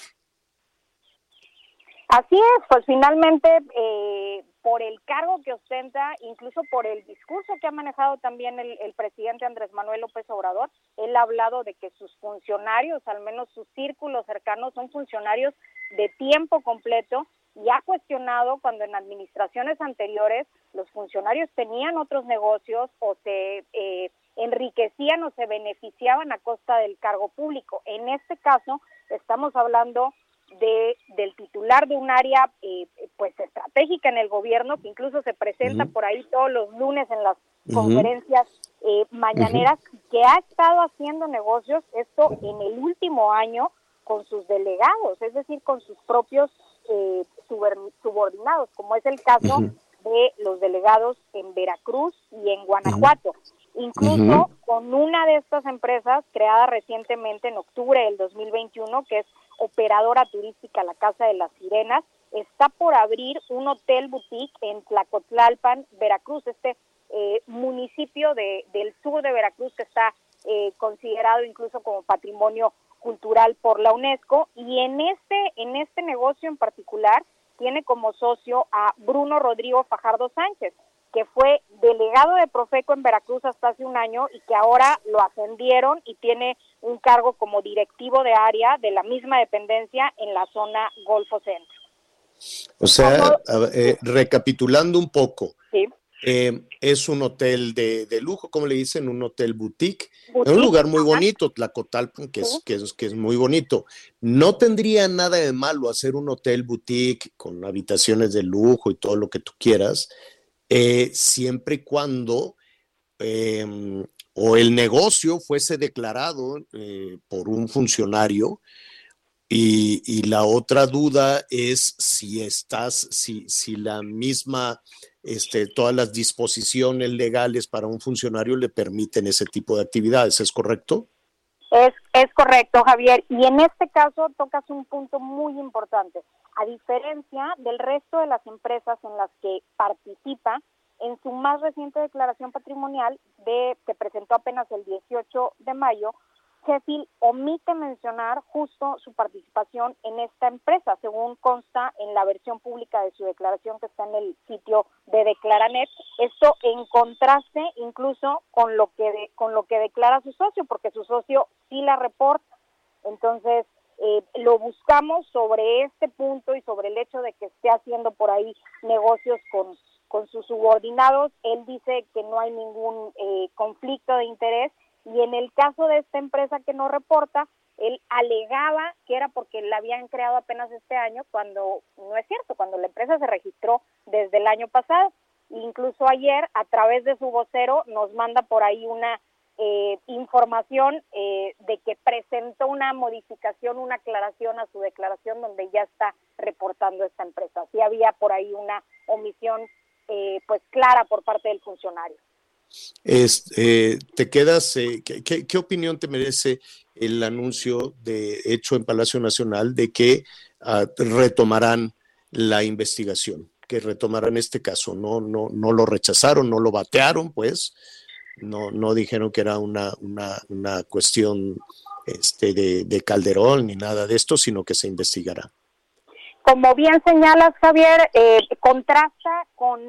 Así es, pues finalmente eh, por el cargo que ostenta, incluso por el discurso que ha manejado también el, presidente Andrés Manuel López Obrador, él ha hablado de que sus funcionarios, al menos sus círculos cercanos, son funcionarios de tiempo completo y ha cuestionado cuando en administraciones anteriores los funcionarios tenían otros negocios o se eh, enriquecían o se beneficiaban a costa del cargo público. En este caso estamos hablando de del titular de un área eh, pues estratégica en el gobierno que incluso se presenta por ahí todos los lunes en las conferencias eh, mañaneras que ha estado haciendo negocios esto en el último año con sus delegados es decir con sus propios eh, subordinados como es el caso de los delegados en Veracruz y en Guanajuato. Incluso con una de estas empresas creada recientemente en octubre del 2021, que es operadora turística La Casa de las Sirenas, está por abrir un hotel boutique en Tlacotlalpan, Veracruz, este eh, municipio de, del sur de Veracruz que está eh, considerado incluso como patrimonio cultural por la UNESCO. Y en este en este negocio en particular tiene como socio a Bruno Rodrigo Fajardo Sánchez, que fue delegado de Profeco en Veracruz hasta hace un año y que ahora lo ascendieron y tiene un cargo como directivo de área de la misma dependencia en la zona Golfo Centro. O sea, ver, eh, recapitulando un poco, Sí. eh, es un hotel de, de lujo, como le dicen, un hotel boutique, Boutique, un lugar muy bonito, Tlacotalpan, que, Sí. es, que, es, que es muy bonito. No tendría nada de malo hacer un hotel boutique con habitaciones de lujo y todo lo que tú quieras, eh, siempre y cuando eh, o el negocio fuese declarado eh, por un funcionario y, y la otra duda es si estás, si, si la misma, este, todas las disposiciones legales para un funcionario le permiten ese tipo de actividades, ¿es correcto? Es, es correcto, Javier. Y en este caso tocas un punto muy importante. A diferencia del resto de las empresas en las que participa, en su más reciente declaración patrimonial de que presentó apenas el 18 de mayo, Sheffield omite mencionar justo su participación en esta empresa, según consta en la versión pública de su declaración que está en el sitio de Declaranet. Esto en contraste incluso con lo que con lo que declara su socio, porque su socio sí la reporta. Entonces, eh, lo buscamos sobre este punto y sobre el hecho de que esté haciendo por ahí negocios con, con sus subordinados. Él dice que no hay ningún eh, conflicto de interés y en el caso de esta empresa que no reporta, él alegaba que era porque la habían creado apenas este año, cuando no es cierto, cuando la empresa se registró desde el año pasado. Incluso ayer, a través de su vocero, nos manda por ahí una eh, información eh, de que presentó una modificación, una aclaración a su declaración donde ya está reportando esta empresa. Sí había por ahí una omisión eh, pues clara por parte del funcionario. Es, eh, ¿Te quedas, eh, ¿qué, opinión te merece el anuncio de hecho en Palacio Nacional de que ah, retomarán la investigación, que retomarán este caso? No, no, no lo rechazaron, no lo batearon, pues, no, no dijeron que era una, una, una cuestión este, de Calderón ni nada de esto, sino que se investigará. Como bien señalas, Javier, eh, contrasta con,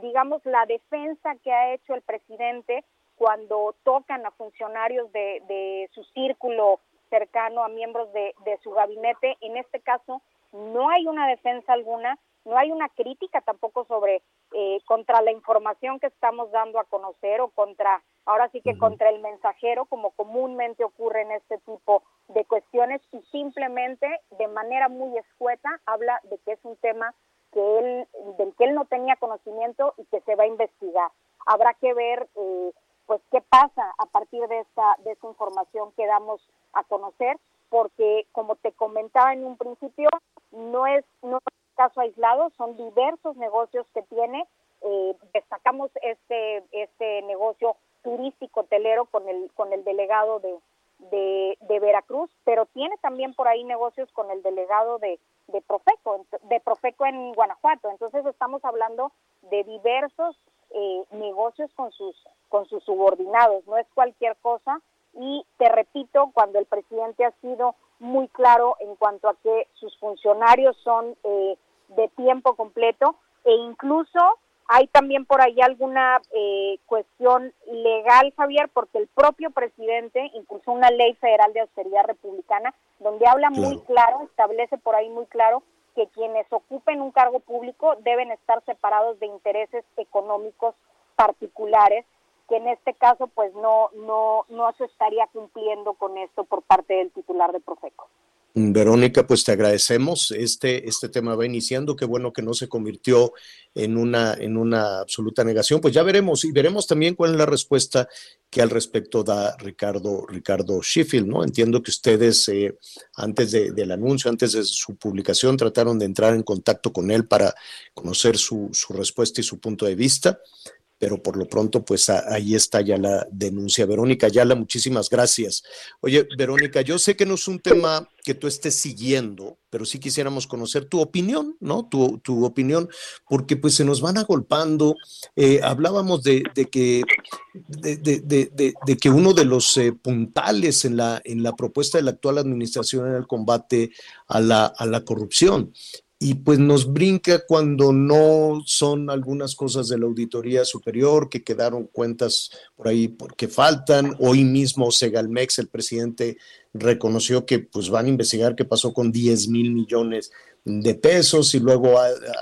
digamos, la defensa que ha hecho el presidente cuando tocan a funcionarios de, de su círculo cercano, a miembros de, de su gabinete. En este caso, no hay una defensa alguna, no hay una crítica tampoco sobre eh, contra la información que estamos dando a conocer o contra, ahora sí que contra el mensajero, como comúnmente ocurre en este tipo de cuestiones, y simplemente de manera muy escueta habla de que es un tema que él, del que él no tenía conocimiento y que se va a investigar. Habrá que ver eh, pues qué pasa a partir de esta, de esta información que damos a conocer, porque como te comentaba en un principio, no es, no es un caso aislado, son diversos negocios que tiene. Eh, destacamos este, este negocio turístico hotelero con el, con el delegado de, de, Veracruz, pero tiene también por ahí negocios con el delegado de, de Profeco, de Profeco en Guanajuato. Entonces estamos hablando de diversos eh, negocios con sus con sus subordinados, no es cualquier cosa y te repito, cuando el presidente ha sido muy claro en cuanto a que sus funcionarios son eh, de tiempo completo e incluso hay también por ahí alguna eh, cuestión legal, Javier, porque el propio presidente impulsó una ley federal de austeridad republicana donde habla muy claro, establece por ahí muy claro que quienes ocupen un cargo público deben estar separados de intereses económicos particulares que en este caso pues no no no se estaría cumpliendo con esto por parte del titular de Profeco. Verónica, pues te agradecemos. Este, este tema va iniciando. Qué bueno que no se convirtió en una, en una absoluta negación. Pues ya veremos y veremos también cuál es la respuesta que al respecto da Ricardo, Ricardo Sheffield, ¿no? Entiendo que ustedes eh, antes de, del anuncio, antes de su publicación, trataron de entrar en contacto con él para conocer su, su respuesta y su punto de vista pero por lo pronto, pues ahí está ya la denuncia. Verónica Ayala, muchísimas gracias. Oye, Verónica, yo sé que no es un tema que tú estés siguiendo, pero sí quisiéramos conocer tu opinión, ¿no? Tu, tu opinión, porque pues se nos van agolpando. Eh, hablábamos de, de que, de, que uno de los eh, puntales en la, en la propuesta de la actual administración era el combate a la, a la corrupción y pues nos brinca cuando no son algunas cosas de la auditoría superior que quedaron cuentas por ahí porque faltan. Hoy mismo Segalmex, el presidente, reconoció que pues van a investigar qué pasó con 10 mil millones de pesos y luego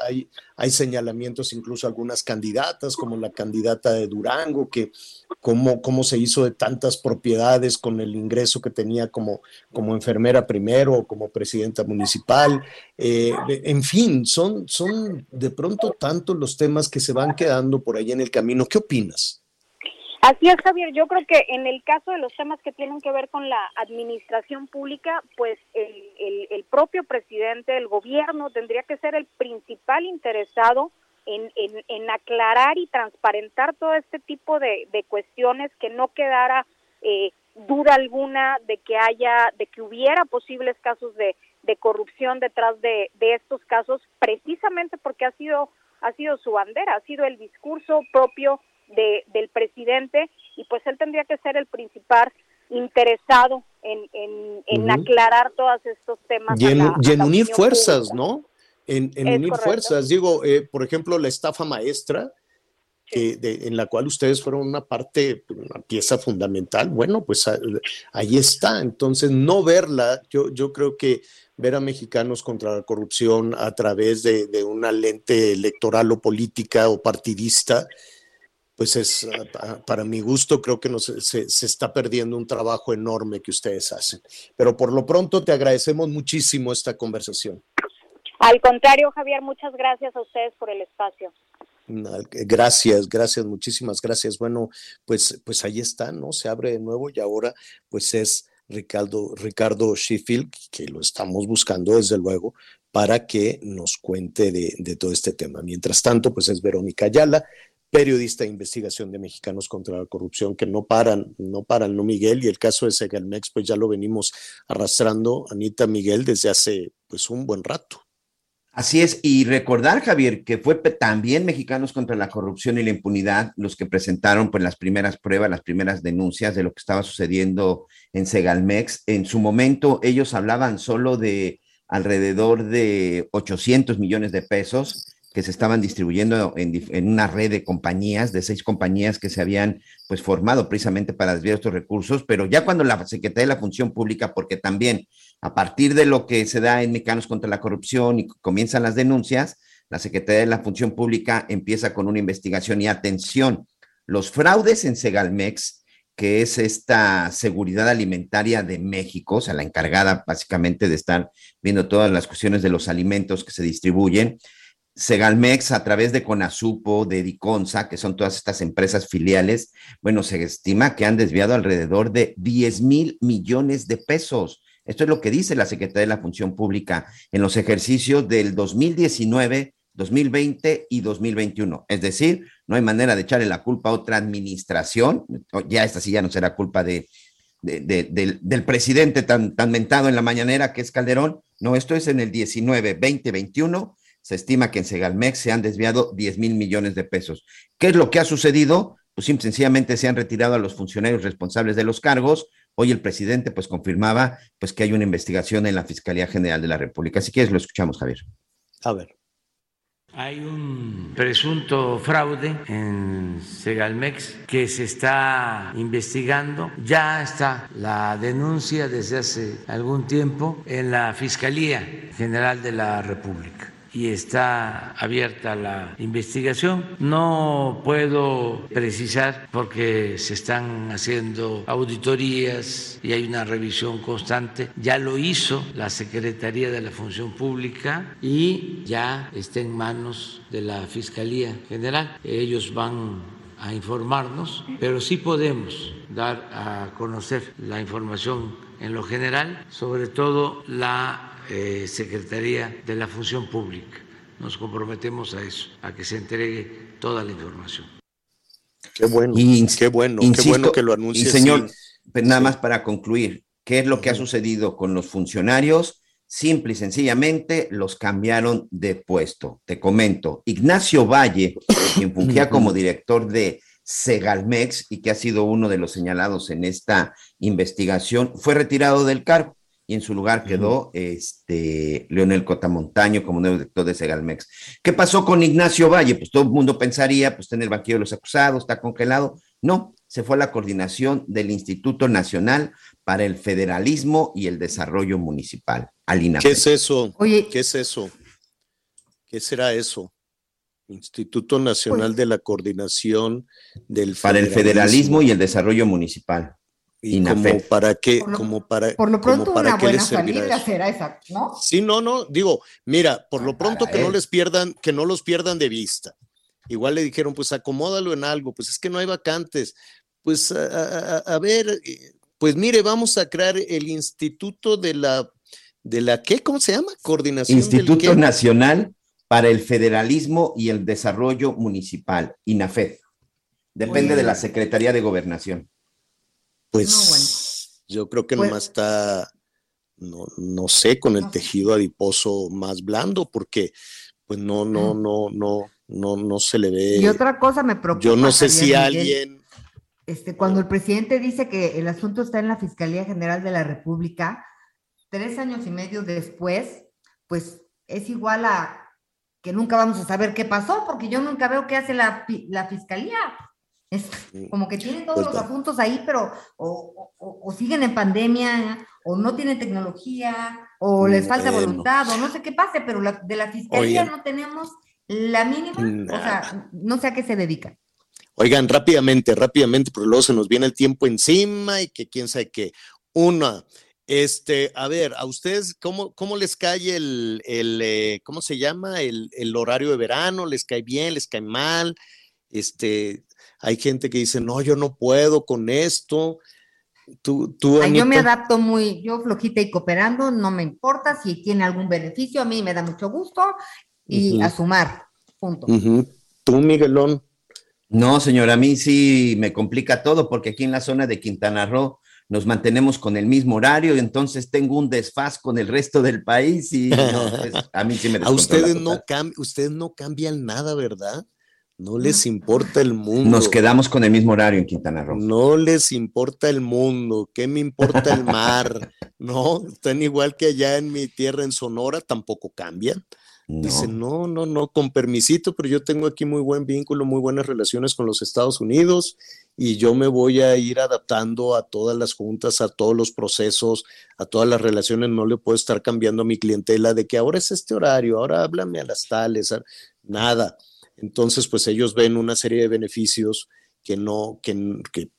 hay, hay señalamientos incluso algunas candidatas como la candidata de Durango que cómo, cómo se hizo de tantas propiedades con el ingreso que tenía como, como enfermera primero o como presidenta municipal. Eh, en fin, son, son de pronto tantos los temas que se van quedando por ahí en el camino. ¿Qué opinas? Así es, Javier. Yo creo que en el caso de los temas que tienen que ver con la administración pública, pues el, el, el propio presidente, el gobierno, tendría que ser el principal interesado en, en, en aclarar y transparentar todo este tipo de, de cuestiones, que no quedara eh, duda alguna de que haya, de que hubiera posibles casos de, de corrupción detrás de, de estos casos, precisamente porque ha sido, ha sido su bandera, ha sido el discurso propio de, del presidente y pues él tendría que ser el principal interesado en, en, en uh -huh. aclarar todos estos temas. Y en, la, y en unir fuerzas, pública. ¿no? En, en unir correcto. fuerzas. Digo, eh, por ejemplo, la estafa maestra, que de, en la cual ustedes fueron una parte, una pieza fundamental, bueno, pues ahí está. Entonces, no verla, yo, yo creo que ver a mexicanos contra la corrupción a través de, de una lente electoral o política o partidista, pues es, para mi gusto, creo que nos, se, se, está perdiendo un trabajo enorme que ustedes hacen. Pero por lo pronto te agradecemos muchísimo esta conversación. Al contrario, Javier, muchas gracias a ustedes por el espacio. Gracias, gracias, muchísimas gracias. Bueno, pues, pues ahí está, ¿no? Se abre de nuevo y ahora pues es Ricardo, Ricardo Sheffield, que lo estamos buscando desde luego, para que nos cuente de, de, todo este tema. Mientras tanto, pues es Verónica Ayala, periodista de investigación de Mexicanos contra la Corrupción, que no paran, no paran, ¿no, Miguel? Y el caso de Segalmex, pues ya lo venimos arrastrando, Anita Miguel, desde hace pues un buen rato. Así es, y recordar, Javier, que fue también Mexicanos contra la Corrupción y la Impunidad los que presentaron pues, las primeras pruebas, las primeras denuncias de lo que estaba sucediendo en Segalmex. En su momento ellos hablaban solo de alrededor de 800 millones de pesos que se estaban distribuyendo en, una red de compañías, de seis compañías que se habían pues formado precisamente para desviar estos recursos, pero ya cuando la Secretaría de la Función Pública, porque también a partir de lo que se da en Mexicanos contra la Corrupción y comienzan las denuncias, la Secretaría de la Función Pública empieza con una investigación y atención, los fraudes en Segalmex, que es esta seguridad alimentaria de México, o sea, la encargada básicamente de estar viendo todas las cuestiones de los alimentos que se distribuyen, Segalmex a través de Conasupo, de Diconsa, que son todas estas empresas filiales, bueno, se estima que han desviado alrededor de 10 mil millones de pesos. Esto es lo que dice la Secretaría de la Función Pública en los ejercicios del 2019, 2020 y 2021. Es decir, no hay manera de echarle la culpa a otra administración. Ya esta sí ya no será culpa de, de- de- del, del presidente tan, tan mentado en la mañanera que es Calderón. No, esto es en el 19, 20, 21. Se estima que en Segalmex se han desviado 10 mil millones de pesos. ¿Qué es lo que ha sucedido? Pues simple y sencillamente se han retirado a los funcionarios responsables de los cargos. Hoy el presidente pues confirmaba pues que hay una investigación en la Fiscalía General de la República. Si quieres lo escuchamos, Javier. A ver. Hay un presunto fraude en Segalmex que se está investigando. Ya está la denuncia desde hace algún tiempo en la Fiscalía General de la República y está abierta la investigación. No puedo precisar porque se están haciendo auditorías y hay una revisión constante. Ya lo hizo la Secretaría de la Función Pública y ya está en manos de la Fiscalía General. Ellos van a informarnos, pero sí podemos dar a conocer la información en lo general, sobre todo la eh, Secretaría de la Función Pública. Nos comprometemos a eso, a que se entregue toda la información. Qué bueno, Y qué bueno, qué Insisto, bueno que lo anuncie. Y señor, pues nada más para concluir, ¿qué es lo que ha sucedido con los funcionarios? Simple y sencillamente los cambiaron de puesto. Te comento, Ignacio Valle, quien fungía como director de Segalmex y que ha sido uno de los señalados en esta investigación, fue retirado del cargo y en su lugar quedó este Leonel Cotamontaño como nuevo director de Segalmex. ¿Qué pasó con Ignacio Valle? Pues todo el mundo pensaría, pues está en el banquillo de los acusados, está congelado. No, se fue a la coordinación del Instituto Nacional para el Federalismo y el Desarrollo Municipal, al. ¿Qué es eso? Oye. ¿Qué es eso? ¿Qué será eso? Instituto Nacional de la Coordinación del Para el Federalismo y el Desarrollo Municipal. ¿Y INAFED. como para qué? Por lo- como para, Por lo como pronto, para una qué buena les servirá salida será esa, ¿no? Sí, no, no, digo, mira, por lo pronto que no les pierdan, que no los pierdan de vista. Igual le dijeron, pues acomódalo en algo, pues es que no hay vacantes. Pues a, a- a- a ver, eh, pues mire, vamos a crear el Instituto de la, de la, ¿qué? ¿Cómo se llama? Coordinación Instituto? Nacional para el Federalismo y el Desarrollo Municipal, INAFED. Depende Oye. de la Secretaría de Gobernación. Pues yo creo que Pues- nomás está, no, no sé, con el tejido adiposo más blando, porque pues no, no, no, no, no, no se le ve. Y otra cosa me preocupa. Yo no sé si Miguel, alguien, Este, cuando el presidente dice que el asunto está en la Fiscalía General de la República, tres años y medio después, pues es igual a que nunca vamos a saber qué pasó, porque yo nunca veo qué hace la, la Fiscalía. Es como que tienen todos Pues los asuntos ahí, pero o, o- o siguen en pandemia, o no tienen tecnología, o les falta Bueno. voluntad, o no sé qué pase, pero la- de la Fiscalía Oigan. no tenemos la mínima, o sea, no sé a qué se dedican. oigan, rápidamente, rápidamente, porque luego se nos viene el tiempo encima y que quién sabe qué. Una, este, a ver, a ustedes, ¿cómo, cómo les cae el, el eh, ¿cómo se llama? El, el horario de verano, ¿les cae bien, les cae mal? Este, hay gente que dice, no, yo no puedo con esto. Tú, tú, Ay, yo me adapto muy, yo flojita y cooperando, no me importa si tiene algún beneficio, a mí me da mucho gusto y a sumar, punto. Tú, Miguelón. No, señor, a mí sí me complica todo porque aquí en la zona de Quintana Roo nos mantenemos con el mismo horario y entonces tengo un desfaz con el resto del país y no, pues, a mí sí me A ustedes no, cam- ustedes no cambian nada, ¿verdad? No les importa el mundo. Nos quedamos con el mismo horario en Quintana Roo. No les importa el mundo, ¿qué me importa el mar? No, están igual que allá en mi tierra en Sonora, tampoco cambian. Dicen, no, no, no, con permisito, pero yo tengo aquí muy buen vínculo, muy buenas relaciones con los Estados Unidos y yo me voy a ir adaptando a todas las juntas, a todos los procesos, a todas las relaciones. No le puedo estar cambiando a mi clientela de que ahora es este horario, ahora háblame a las tales, nada. Entonces, pues ellos ven una serie de beneficios que no, que, que-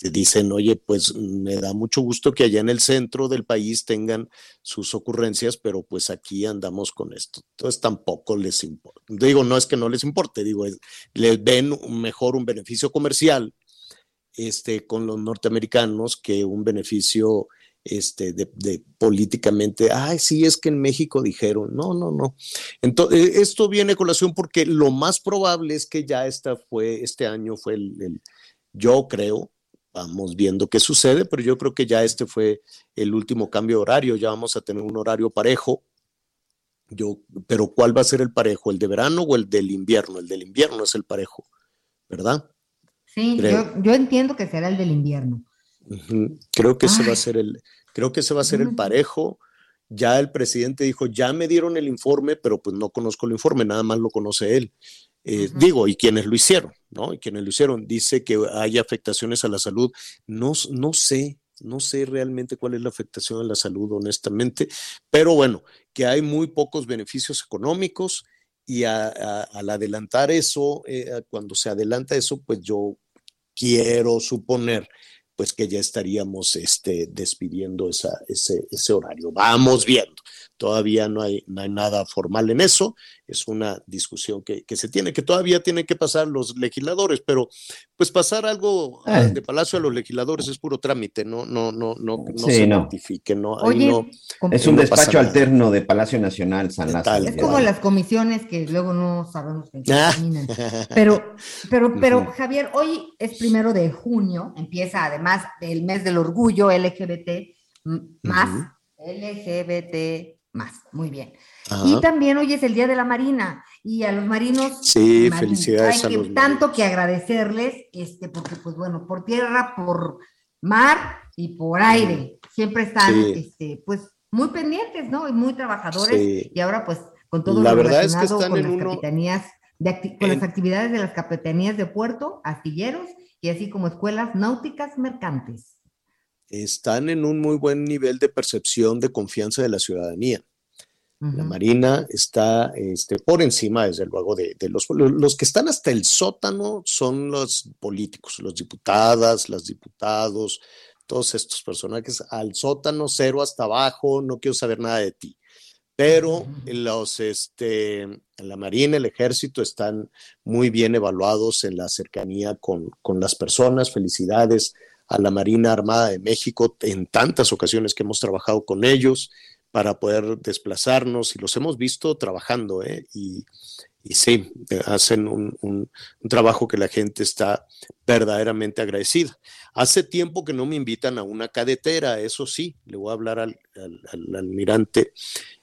que dicen, oye, pues me da mucho gusto que allá en el centro del país tengan sus ocurrencias, pero pues aquí andamos con esto. Entonces tampoco les importa. Digo, no es que no les importe, digo, es- les ven mejor un beneficio comercial este, con los norteamericanos que un beneficio este, de, de políticamente, ay, sí, es que en México dijeron, no, no, no. Entonces, esto viene a colación porque lo más probable es que ya esta fue, este año fue el, el- yo creo, vamos viendo qué sucede, pero yo creo que ya este fue el último cambio de horario, ya vamos a tener un horario parejo. Yo, pero ¿cuál va a ser el parejo? ¿El de verano o el del invierno? El del invierno es el parejo, ¿verdad? Sí, yo, yo entiendo que será el del invierno. Creo que ese va a ser el, creo que ese va a ser el parejo. Ya el presidente dijo, ya me dieron el informe, pero pues no conozco el informe, nada más lo conoce él. Eh, Digo, y quienes lo hicieron, ¿no? Y quienes lo hicieron, dice que hay afectaciones a la salud. No, no sé, no sé realmente cuál es la afectación a la salud, honestamente, pero bueno, que hay muy pocos beneficios económicos y a- a- al adelantar eso, eh, cuando se adelanta eso, pues yo quiero suponer pues que ya estaríamos este, despidiendo esa, ese, ese horario. Vamos viendo. Todavía no hay, no hay nada formal en eso. Es una discusión que, que se tiene, que todavía tienen que pasar los legisladores, pero pues pasar algo ah, Eh. de palacio a los legisladores es puro trámite, no, no, no, no, no Sí, se no. notifique, no, ahí Oye, no- Es un despacho alterno de Palacio Nacional, San Lázaro. Es como las comisiones que luego no sabemos en qué Ah. terminan. Pero, pero, pero. Javier, hoy es primero de junio, empieza además del mes del orgullo LGBT más, LGBT más, muy bien. Ajá. Y también hoy es el Día de la Marina y a los marinos Sí, marinos, felicidades hay a que- los tanto que agradecerles, este, porque pues bueno, por tierra, por mar y por aire, siempre están, Sí. este, pues muy pendientes, ¿no? Y muy trabajadores Sí. y ahora pues con todo La lo verdad es que relacionado están con en las uno- capitanías, de con en- las actividades de las capitanías de puerto, astilleros y así como escuelas náuticas mercantes. están en un muy buen nivel de percepción de confianza de la ciudadanía. La. Marina está este, por encima, desde luego, de, de los, los que están hasta el sótano son los políticos, los diputadas, las diputados, todos estos personajes al sótano, cero hasta abajo, no quiero saber nada de ti. Pero los, este, la Marina, el Ejército están muy bien evaluados en la cercanía con, con las personas. Felicidades a la Marina Armada de México en tantas ocasiones que hemos trabajado con ellos para poder desplazarnos y los hemos visto trabajando, ¿eh? Y, y sí, eh, hacen un, un- un trabajo que la gente está verdaderamente agradecida. Hace tiempo que no me invitan a una cadetera, eso sí, le voy a hablar al, al- al almirante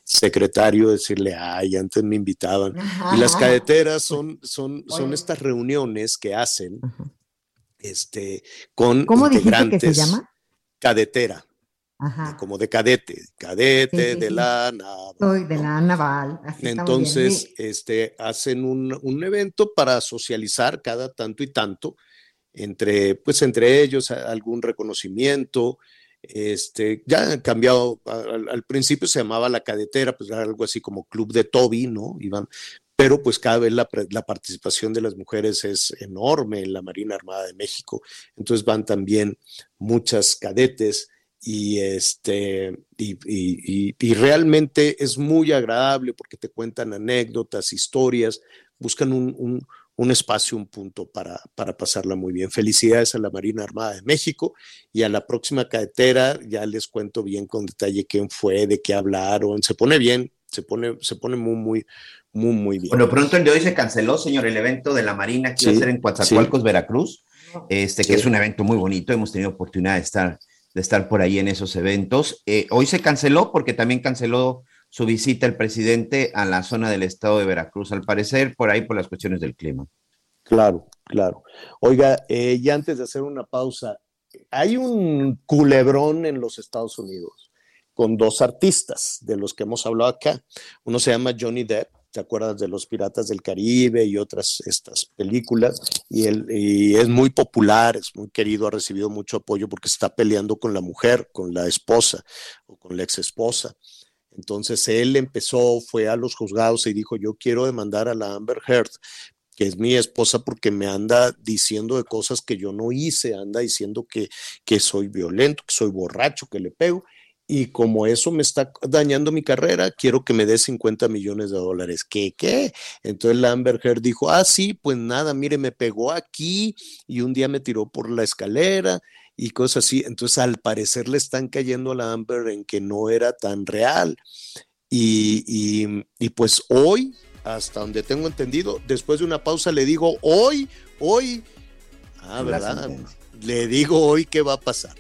secretario, decirle, ay, antes me invitaban. Y las cadeteras son, son, son estas reuniones que hacen este, con ¿Cómo dijiste que se integrantes. llama? Cadetera, Ajá. como de cadete, cadete Sí, sí, de la nave. Soy de la naval. así bien. Entonces, este, hacen un, un evento para socializar cada tanto y tanto, entre, pues, entre ellos algún reconocimiento. Este, ya han cambiado, al, al principio se llamaba la cadetera, pues era algo así como club de Toby, ¿no? Iban, pero pues cada vez la, la participación de las mujeres es enorme en la Marina Armada de México. Entonces van también muchas cadetes y este y, y- y- y realmente es muy agradable porque te cuentan anécdotas, historias, buscan un, un- un espacio, un punto para, para pasarla muy bien. Felicidades a la Marina Armada de México y a la próxima cadetera ya les cuento bien con detalle quién fue, de qué hablaron, se pone bien, se pone, se pone muy, muy, muy, muy bien. Lo pronto el de hoy se canceló, señor, el evento de la Marina que iba a Sí, ser en Coatzacoalcos, sí. Veracruz, este, que Sí. es un evento muy bonito, hemos tenido oportunidad de estar, de estar por ahí en esos eventos. Eh, hoy se canceló porque también canceló su visita el presidente a la zona del estado de Veracruz, al parecer por ahí por las cuestiones del clima. Claro, claro. Oiga, eh, ya antes de hacer una pausa, hay un culebrón en los Estados Unidos con dos artistas de los que hemos hablado acá. Uno se llama Johnny Depp, ¿te acuerdas de los Piratas del Caribe y otras estas películas? Y, él, y es muy popular, es muy querido, ha recibido mucho apoyo porque está peleando con la mujer, con la esposa o con la ex esposa. Entonces él empezó, fue a los juzgados y dijo, yo quiero demandar a la Amber Heard, que es mi esposa, porque me anda diciendo de cosas que yo no hice, anda diciendo que, que soy violento, que soy borracho, que le pego. Y como eso me está dañando mi carrera, quiero que me dé 50 millones de dólares. ¿Qué, qué? Entonces la Amber Heard dijo, ah, sí, pues nada, mire, me pegó aquí y un día me tiró por la escalera y cosas así. Entonces, al parecer le están cayendo a la Amber en que no era tan real. Y, y, y, pues hoy, hasta donde tengo entendido, después de una pausa le digo, hoy, hoy, ah, ¿verdad? Le digo hoy qué va a pasar.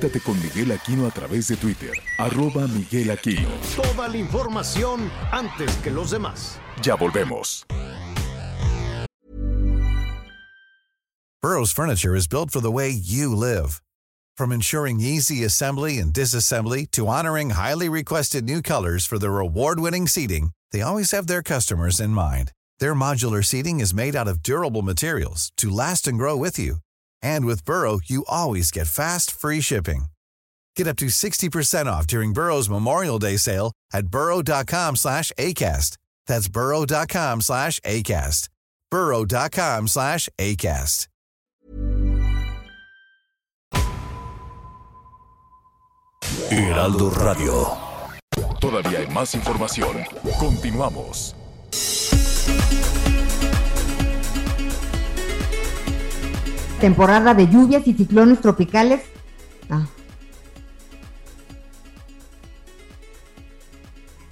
Conéctate con Miguel Aquino a través de Twitter, arroba Miguel Aquino. Toda la información antes que los demás. Ya volvemos. Burrow's furniture is built for the way you live. From ensuring easy assembly and disassembly to honoring highly requested new colors for their award-winning seating, they always have their customers in mind. Their modular seating is made out of durable materials to last and grow with you. And with Burrow, you always get fast, free shipping. Get up to 60% off during Burrow's Memorial Day sale at burrow.com slash ACAST. That's burrow.com slash ACAST. burrow.com slash ACAST. Heraldo Radio. Todavía hay más información. Continuamos. Temporada de lluvias y ciclones tropicales. Ah.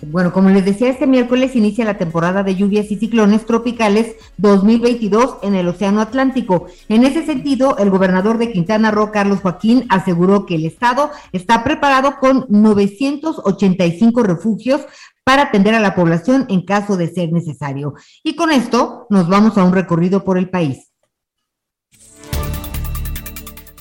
Bueno, como les decía, este miércoles inicia la temporada de lluvias y ciclones tropicales 2022 en el Océano Atlántico. En ese sentido, el gobernador de Quintana Roo, Carlos Joaquín, aseguró que el estado está preparado con 985 refugios para atender a la población en caso de ser necesario. Y con esto nos vamos a un recorrido por el país.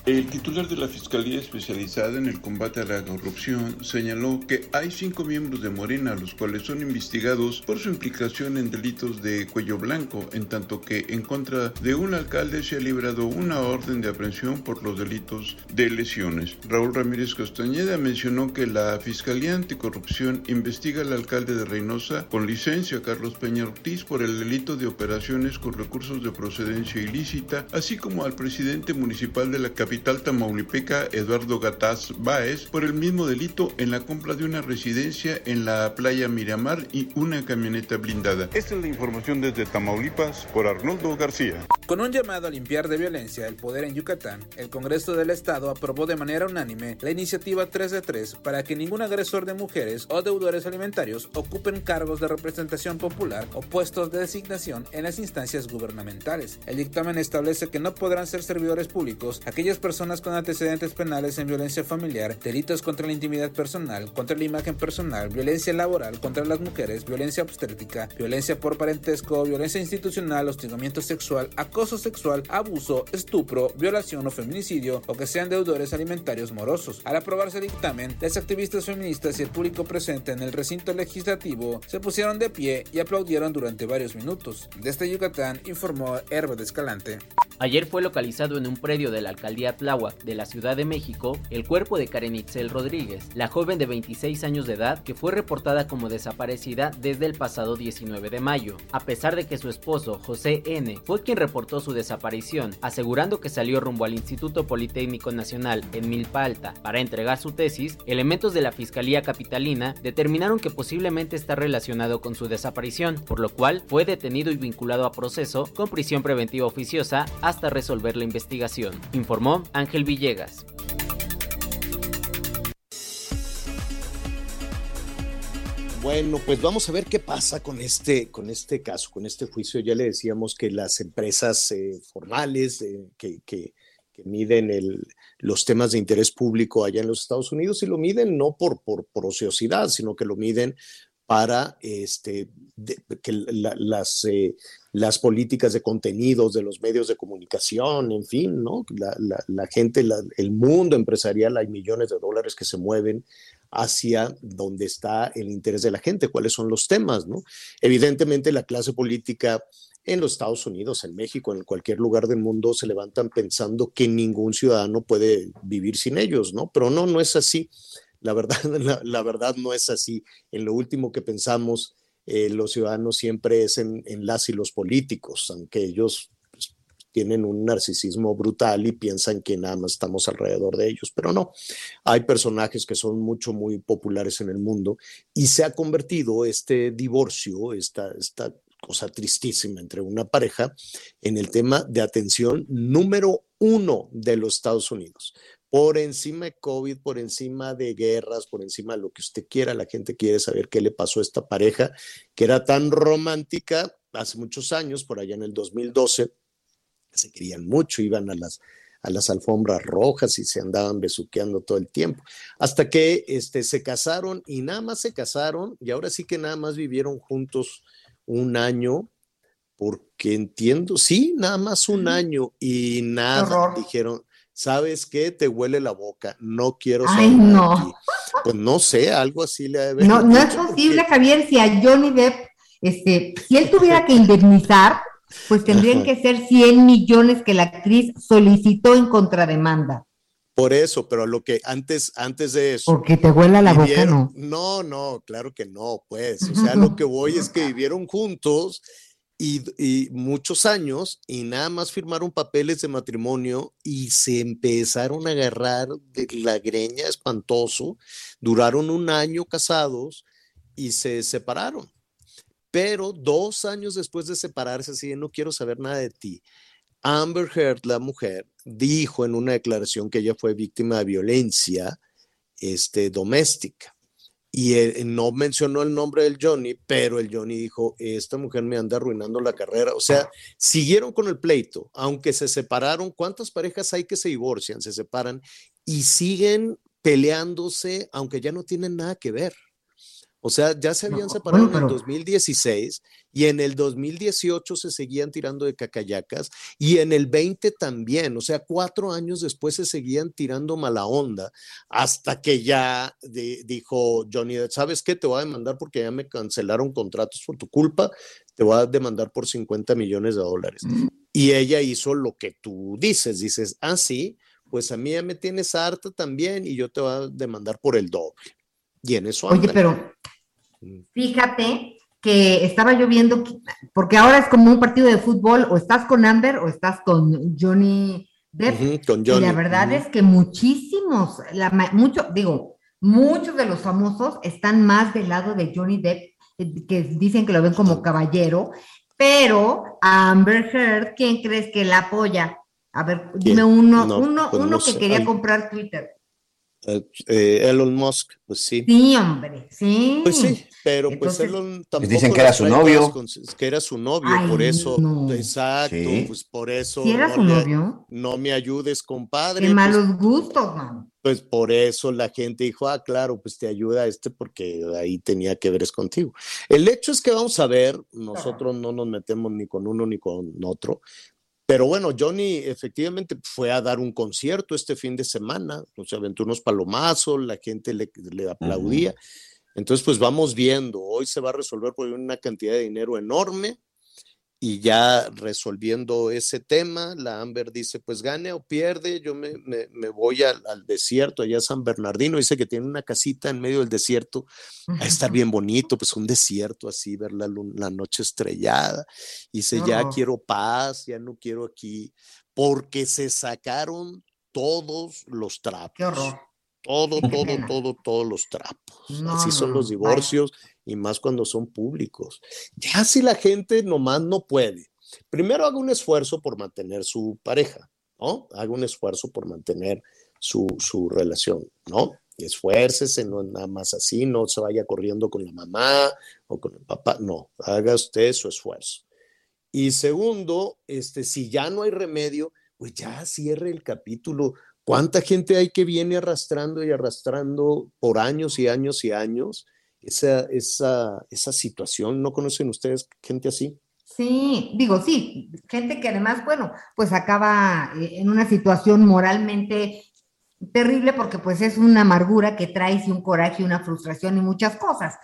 El titular de la Fiscalía Especializada en el Combate a la Corrupción señaló que hay cinco miembros de Morena los cuales son investigados por su implicación en delitos de cuello blanco, en tanto que en contra de un alcalde se ha librado una orden de aprehensión por los delitos de lesiones. Raúl Ramírez Castañeda mencionó que la Fiscalía Anticorrupción investiga al alcalde de Reynosa con licencia Carlos Peña Ortiz por el delito de operaciones con recursos de procedencia ilícita, así como al presidente municipal de la capital capital tamaulipeca Eduardo Gataz Báez por el mismo delito en la compra de una residencia en la playa Miramar y una camioneta blindada. Esta es la información desde Tamaulipas por Arnoldo García. Con un llamado a limpiar de violencia el poder en Yucatán, el Congreso del Estado aprobó de manera unánime la iniciativa 3 de 3 para que ningún agresor de mujeres o deudores alimentarios ocupen cargos de representación popular o puestos de designación en las instancias gubernamentales. El dictamen establece que no podrán ser servidores públicos aquellas personas con antecedentes penales en violencia familiar, delitos contra la intimidad personal, contra la imagen personal, violencia laboral contra las mujeres, violencia obstétrica, violencia por parentesco, violencia institucional, hostigamiento sexual, acoso sexual, abuso, estupro, violación o feminicidio o que sean deudores alimentarios morosos. Al aprobarse el dictamen, las activistas feministas y el público presente en el recinto legislativo se pusieron de pie y aplaudieron durante varios minutos. Desde Yucatán informó Herbert Escalante. Ayer fue localizado en un predio de la alcaldía De la Ciudad de México el cuerpo de Karen Itzel Rodríguez, la joven de 26 años de edad que fue reportada como desaparecida desde el pasado 19 de mayo. A pesar de que su esposo, José N., fue quien reportó su desaparición, asegurando que salió rumbo al Instituto Politécnico Nacional en Milpa Alta para entregar su tesis, elementos de la Fiscalía Capitalina determinaron que posiblemente está relacionado con su desaparición, por lo cual fue detenido y vinculado a proceso con prisión preventiva oficiosa hasta resolver la investigación, informó Ángel Villegas. Bueno, pues vamos a ver qué pasa con este, con este caso, con este juicio. Ya le decíamos que las empresas eh, formales eh, que, que- miden el- los temas de interés público allá en los Estados Unidos y lo miden no por, por, por ociosidad, sino que lo miden para este, de- que la- las, eh, las políticas de contenidos de los medios de comunicación, en fin, ¿no? La, la- la gente, el mundo empresarial, hay millones de dólares que se mueven hacia donde está el interés de la gente, cuáles son los temas, ¿no? Evidentemente la clase política en los Estados Unidos, en México, en cualquier lugar del mundo se levantan pensando que ningún ciudadano puede vivir sin ellos, ¿no? Pero no, no es así. La verdad, la, la verdad no es así. En lo último que pensamos, eh, los ciudadanos siempre es en, en las y los políticos, aunque ellos pues, tienen un narcisismo brutal y piensan que nada más estamos alrededor de ellos, pero no. Hay personajes que son mucho, muy populares en el mundo y se ha convertido este divorcio, esta, esta cosa tristísima entre una pareja, en el tema de atención número uno de los Estados Unidos. Por encima de COVID, por encima de guerras, por encima de lo que usted quiera, la gente quiere saber qué le pasó a esta pareja que era tan romántica hace muchos años, por allá en el 2012, se querían mucho, iban a las, a las alfombras rojas y se andaban besuqueando todo el tiempo, hasta que este, se casaron y nada más se casaron y ahora sí que nada más vivieron juntos un año, porque entiendo, sí, nada más un año y nada, dijeron, ¿sabes qué? Te huele la boca, no quiero Ay, no. ti". Pues no sé, algo así le ha de haber No, no es posible, Javier, si a Johnny Depp, este, si él tuviera que indemnizar, pues tendrían que ser 100 millones que la actriz solicitó en contrademanda. Por eso, pero lo que antes, antes de eso. Porque te huela la boca, no. No, no, claro que no, pues. O sea, lo que voy es que vivieron juntos y, muchos años y nada más firmaron papeles de matrimonio y se empezaron a agarrar de la greña espantoso. Duraron un año casados y se separaron. Pero dos años después de separarse, así no quiero saber nada de ti. Amber Heard, la mujer, dijo en una declaración que ella fue víctima de violencia este, doméstica. Y él no mencionó el nombre del Johnny, pero el Johnny dijo, esta mujer me anda arruinando la carrera. O sea, siguieron con el pleito, aunque se separaron. ¿Cuántas parejas hay que se divorcian, se separan y siguen peleándose, aunque ya no tienen nada que ver? O sea, ya se habían separado bueno, en el pero- 2016 y en el 2018 se seguían tirando de cacayacas y en el 20 también, o sea, cuatro años después se seguían tirando mala onda hasta que ya di- dijo Johnny, ¿sabes qué? Te voy a demandar porque ya me cancelaron contratos por tu culpa, te voy a demandar por 50 millones de dólares. Y ella hizo lo que tú dices, dices, ah, sí, pues a mí ya me tienes harta también y yo te voy a demandar por el doble. Y en eso Oye, andan. pero fíjate que estaba yo viendo, que- porque ahora es como un partido de fútbol, o estás con Amber o estás con Johnny Depp. Con Y la verdad es que muchísimos, la, mucho, digo, muchos de los famosos están más del lado de Johnny Depp, eh, que dicen que lo ven como caballero, pero a Amber Heard, ¿quién crees que la apoya? A ver, dime ¿Quién? uno, No, uno, pues uno no que sé. quería Ay. comprar Twitter. Eh, eh, Elon Musk, pues sí. Sí, hombre, sí. Pues sí, pero pues Elon tampoco dicen que era su novio. con- que era su novio, Ay, por eso, no. exacto, Sí. pues por eso. ¿Sí era no su novio? No me ayudes, compadre. Qué pues, malos gustos, man. Pues por eso la gente dijo, ah, claro, pues te ayuda este porque ahí tenía que ver es contigo. El hecho es que vamos a ver, nosotros no nos metemos ni con uno ni con otro, pero bueno, Johnny efectivamente fue a dar un concierto este fin de semana, o sea, aventó unos palomazos, la gente le, le aplaudía. Entonces, pues vamos viendo, hoy se va a resolver por una cantidad de dinero enorme y ya resolviendo ese tema, la Amber dice, pues gane o pierde, yo me, me- me voy al, al desierto, allá a San Bernardino, dice que tiene una casita en medio del desierto, a estar bien bonito, pues un desierto así, ver la, la noche estrellada, dice, ya quiero paz, ya no quiero aquí, porque se sacaron todos los trapos. Qué horror. Todo, todo, todo, todos los trapos. No, Así son los divorcios y más cuando son públicos. Ya si la gente nomás no puede, primero haga un esfuerzo por mantener su pareja, ¿no? Haga un esfuerzo por mantener su, su relación, ¿no? esfuércese, no es nada más así, no se vaya corriendo con la mamá o con el papá, no, haga usted su esfuerzo. Y segundo, este, si ya no hay remedio, pues ya cierre el capítulo. ¿Cuánta gente hay que viene arrastrando y arrastrando por años y años y años esa, esa, esa situación? ¿No conocen ustedes gente así? Sí, digo, sí, gente que además, bueno, pues acaba eh, en una situación moralmente terrible porque pues es una amargura que trae y un coraje, una frustración y muchas cosas.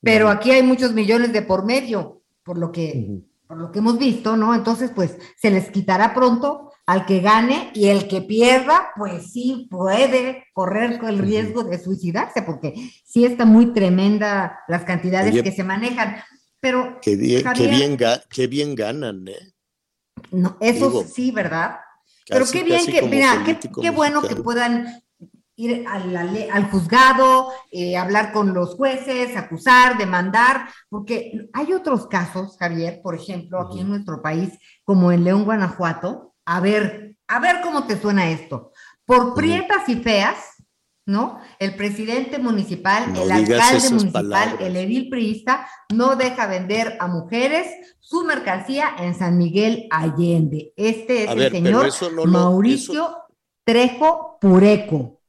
Pero aquí hay muchos millones de por medio, por lo que, por lo que hemos visto, ¿no? Entonces, pues se les quitará pronto al que gane y el que pierda, pues sí puede correr con el riesgo de suicidarse, porque sí está muy tremenda las cantidades Oye, que se manejan. Pero Qué bien, qué Javier, bien, ga- qué bien ganan, ¿eh? no, eso digo, sí, ¿verdad? Pero qué bien que, mira, qué, bueno que puedan ir al juzgado, eh, hablar con los jueces, acusar, demandar, porque hay otros casos, Javier, por ejemplo, aquí en nuestro país, como en León, Guanajuato, a ver, a ver cómo te suena esto. Por prietas y feas, ¿no? El presidente municipal, No el alcalde municipal, palabras. el edil priista, no deja vender a mujeres su mercancía en San Miguel Allende. Este es A el ver, señor lo- Mauricio Trejo Pureco.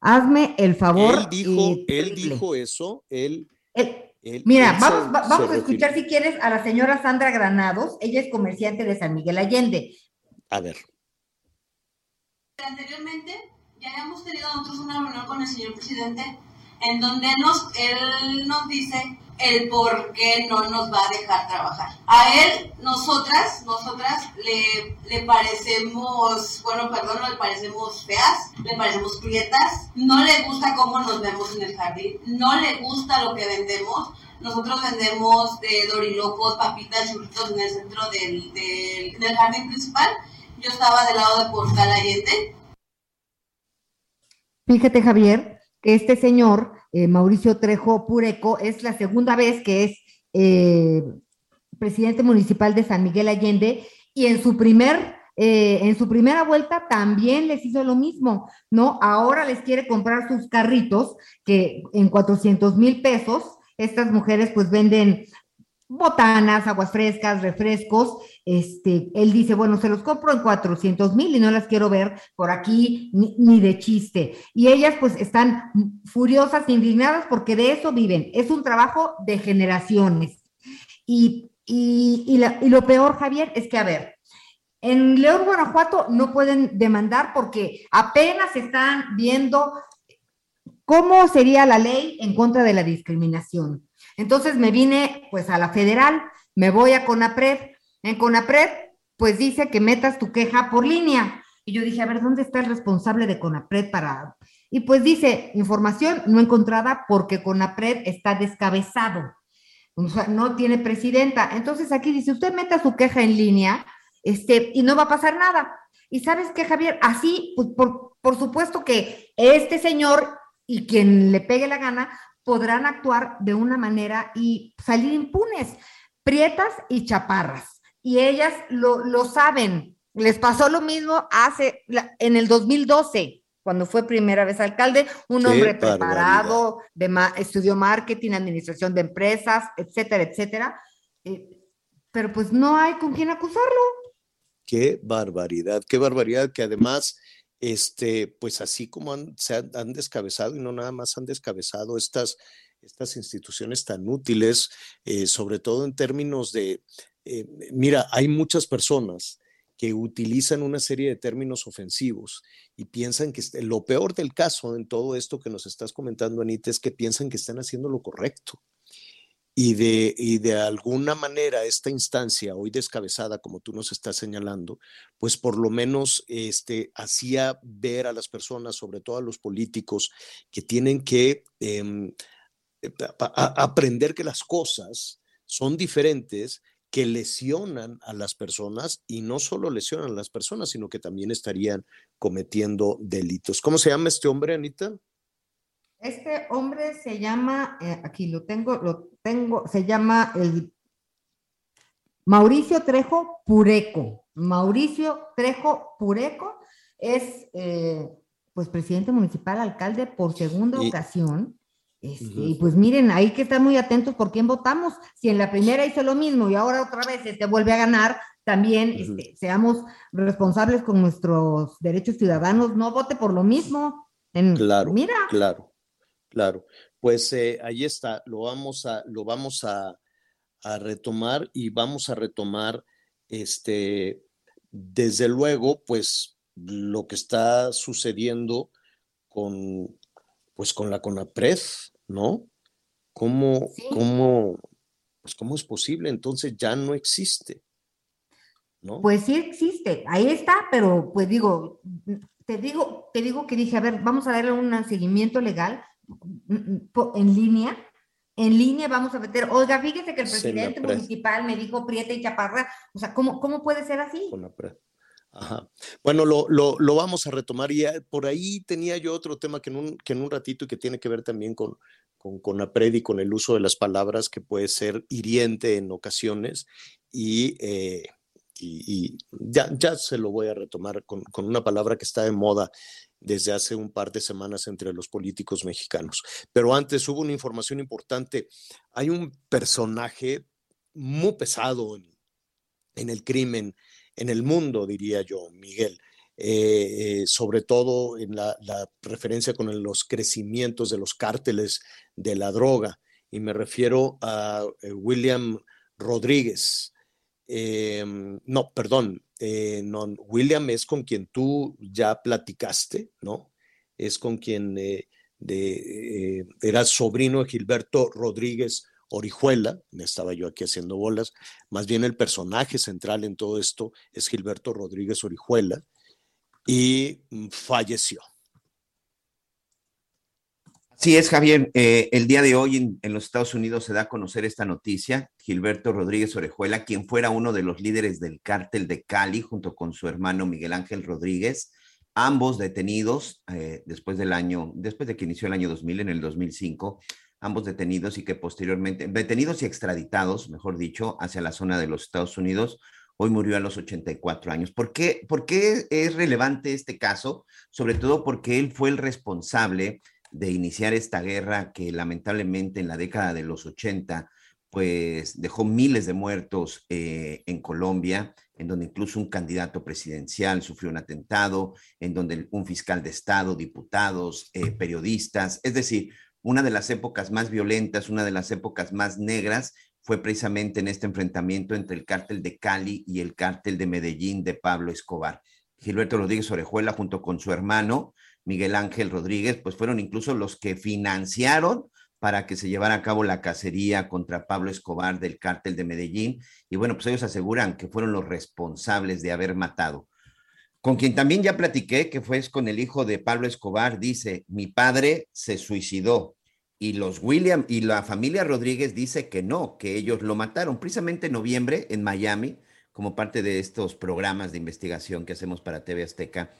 Hazme el favor. Él dijo, él dijo eso, él. Él- él- Mira, él vamos, se- se a escuchar si quieres a la señora Sandra Granados. Ella es comerciante de San Miguel Allende. A ver. Anteriormente ya habíamos tenido nosotros una reunión con el señor presidente en donde nos, él nos dice el por qué no nos va a dejar trabajar. A él, nosotras, nosotras le, le parecemos, bueno, perdón, le parecemos feas, le parecemos prietas, no le gusta cómo nos vemos en el jardín, no le gusta lo que vendemos. Nosotros vendemos de dorilocos, papitas, churritos en el centro del, del jardín principal. Yo estaba del lado de Portal Allende. Fíjate, Javier, que este señor, eh, Mauricio Trejo Pureco, es la segunda vez que es eh, presidente municipal de San Miguel Allende y en su primer, eh, en su primera vuelta también les hizo lo mismo, ¿no? Ahora les quiere comprar sus carritos que en 400 mil pesos, estas mujeres pues venden botanas, aguas frescas, refrescos. Este, él dice, bueno, se los compro en 400 mil y no las quiero ver por aquí ni, de chiste. Y ellas pues están furiosas, indignadas porque de eso viven. Es un trabajo de generaciones. Y, y, y lo peor, Javier, es que, a ver, en León, Guanajuato no pueden demandar porque apenas están viendo cómo sería la ley en contra de la discriminación. Entonces me vine pues a la federal, me voy a CONAPRED. En CONAPRED pues dice que metas tu queja por línea. Y yo dije, a ver, ¿dónde está el responsable de CONAPRED para...? Y pues dice, información no encontrada porque CONAPRED está descabezado. O sea, no tiene presidenta. Entonces aquí dice, usted meta su queja en línea este, y no va a pasar nada. Y sabes qué, Javier, así, pues, por, por supuesto que este señor y quien le pegue la gana podrán actuar de una manera y salir impunes, prietas y chaparras. Y ellas lo, lo saben. Les pasó lo mismo hace, en el 2012, cuando fue primera vez alcalde, un Qué hombre preparado, de ma- estudió marketing, administración de empresas, etcétera, etcétera. Eh, pero pues no hay con quién acusarlo. Qué barbaridad, qué barbaridad que además, este, pues así como han, se han, han descabezado y no nada más han descabezado estas, estas instituciones tan útiles, eh, sobre todo en términos de, eh, mira, hay muchas personas que utilizan una serie de términos ofensivos y piensan que lo peor del caso en todo esto que nos estás comentando, Anita, es que piensan que están haciendo lo correcto. Y de, y de alguna manera esta instancia, hoy descabezada, como tú nos estás señalando, pues por lo menos este, hacía ver a las personas, sobre todo a los políticos, que tienen que em, eh, aprender que las cosas son diferentes, que lesionan a las personas y no solo lesionan a las personas, sino que también estarían cometiendo delitos. ¿Cómo se llama este hombre, Anita? Este hombre se llama, eh, aquí lo tengo, lo tengo, se llama el Mauricio Trejo Pureco. Mauricio Trejo Pureco es, eh, pues presidente municipal, alcalde por segunda Y- ocasión. Este. Y pues miren, hay que estar muy atentos por quién votamos. Si en la primera hizo lo mismo y ahora otra vez se te vuelve a ganar, también este, seamos responsables con nuestros derechos ciudadanos. No vote por lo mismo. En- Claro, Mira, claro, claro. Pues eh, ahí está, lo vamos a, lo vamos a, a retomar y vamos a retomar, este, desde luego, pues lo que está sucediendo con, pues con la CONAPRED, ¿no? ¿Cómo, cómo, pues cómo es posible? Entonces ya no existe, ¿no? pues sí existe, ahí está, pero pues digo, te digo, te digo que dije, a ver, vamos a darle un seguimiento legal mm, mm, en línea. En línea vamos a meter, oiga, fíjese que el presidente municipal me dijo Prieta y Chaparra, o sea, ¿cómo, cómo puede ser así? Ajá. Bueno, lo, lo, lo vamos a retomar y eh, por ahí tenía yo otro tema que en un, que en un ratito y que tiene que ver también con, con, con APRED y con el uso de las palabras que puede ser hiriente en ocasiones y, eh, y, y ya, ya se lo voy a retomar con, con una palabra que está de moda desde hace un par de semanas entre los políticos mexicanos. Pero antes hubo una información importante. Hay un personaje muy pesado en el crimen, en el mundo, diría yo, Miguel, eh, eh, sobre todo en la, referencia con los crecimientos de los cárteles de la droga. Y me refiero a eh, William Rodríguez. Eh, no, perdón, no, William es con quien tú ya platicaste, ¿no? Es con quien era sobrino de Gilberto Rodríguez Orijuela, estaba yo aquí haciendo bolas, más bien el personaje central en todo esto es Gilberto Rodríguez Orijuela y mm, falleció. Así es, Javier. Eh, el día de hoy en, los Estados Unidos se da a conocer esta noticia. Gilberto Rodríguez Orejuela, quien fuera uno de los líderes del cártel de Cali, junto con su hermano Miguel Ángel Rodríguez, ambos detenidos eh, después del año, después de que inició el año 2000, en el 2005, ambos detenidos y que posteriormente, detenidos y extraditados, mejor dicho, hacia la zona de los Estados Unidos. Hoy murió a los 84 años. ¿Por qué, ¿Por qué es relevante este caso? Sobre todo porque él fue el responsable de iniciar esta guerra que lamentablemente en la década de los 80 pues dejó miles de muertos eh, en Colombia, en donde incluso un candidato presidencial sufrió un atentado, en donde un fiscal de Estado, diputados, eh, periodistas, es decir, una de las épocas más violentas, una de las épocas más negras fue precisamente en este enfrentamiento entre el cártel de Cali y el cártel de Medellín de Pablo Escobar. Gilberto Rodríguez Orejuela junto con su hermano Miguel Ángel Rodríguez, pues fueron incluso los que financiaron para que se llevara a cabo la cacería contra Pablo Escobar del cártel de Medellín. Y bueno, pues ellos aseguran que fueron los responsables de haber matado. Con quien también ya platiqué, que fue con el hijo de Pablo Escobar, dice, mi padre se suicidó. Y los William y la familia Rodríguez dice que no, que ellos lo mataron. Precisamente en noviembre en Miami, como parte de estos programas de investigación que hacemos para TV Azteca,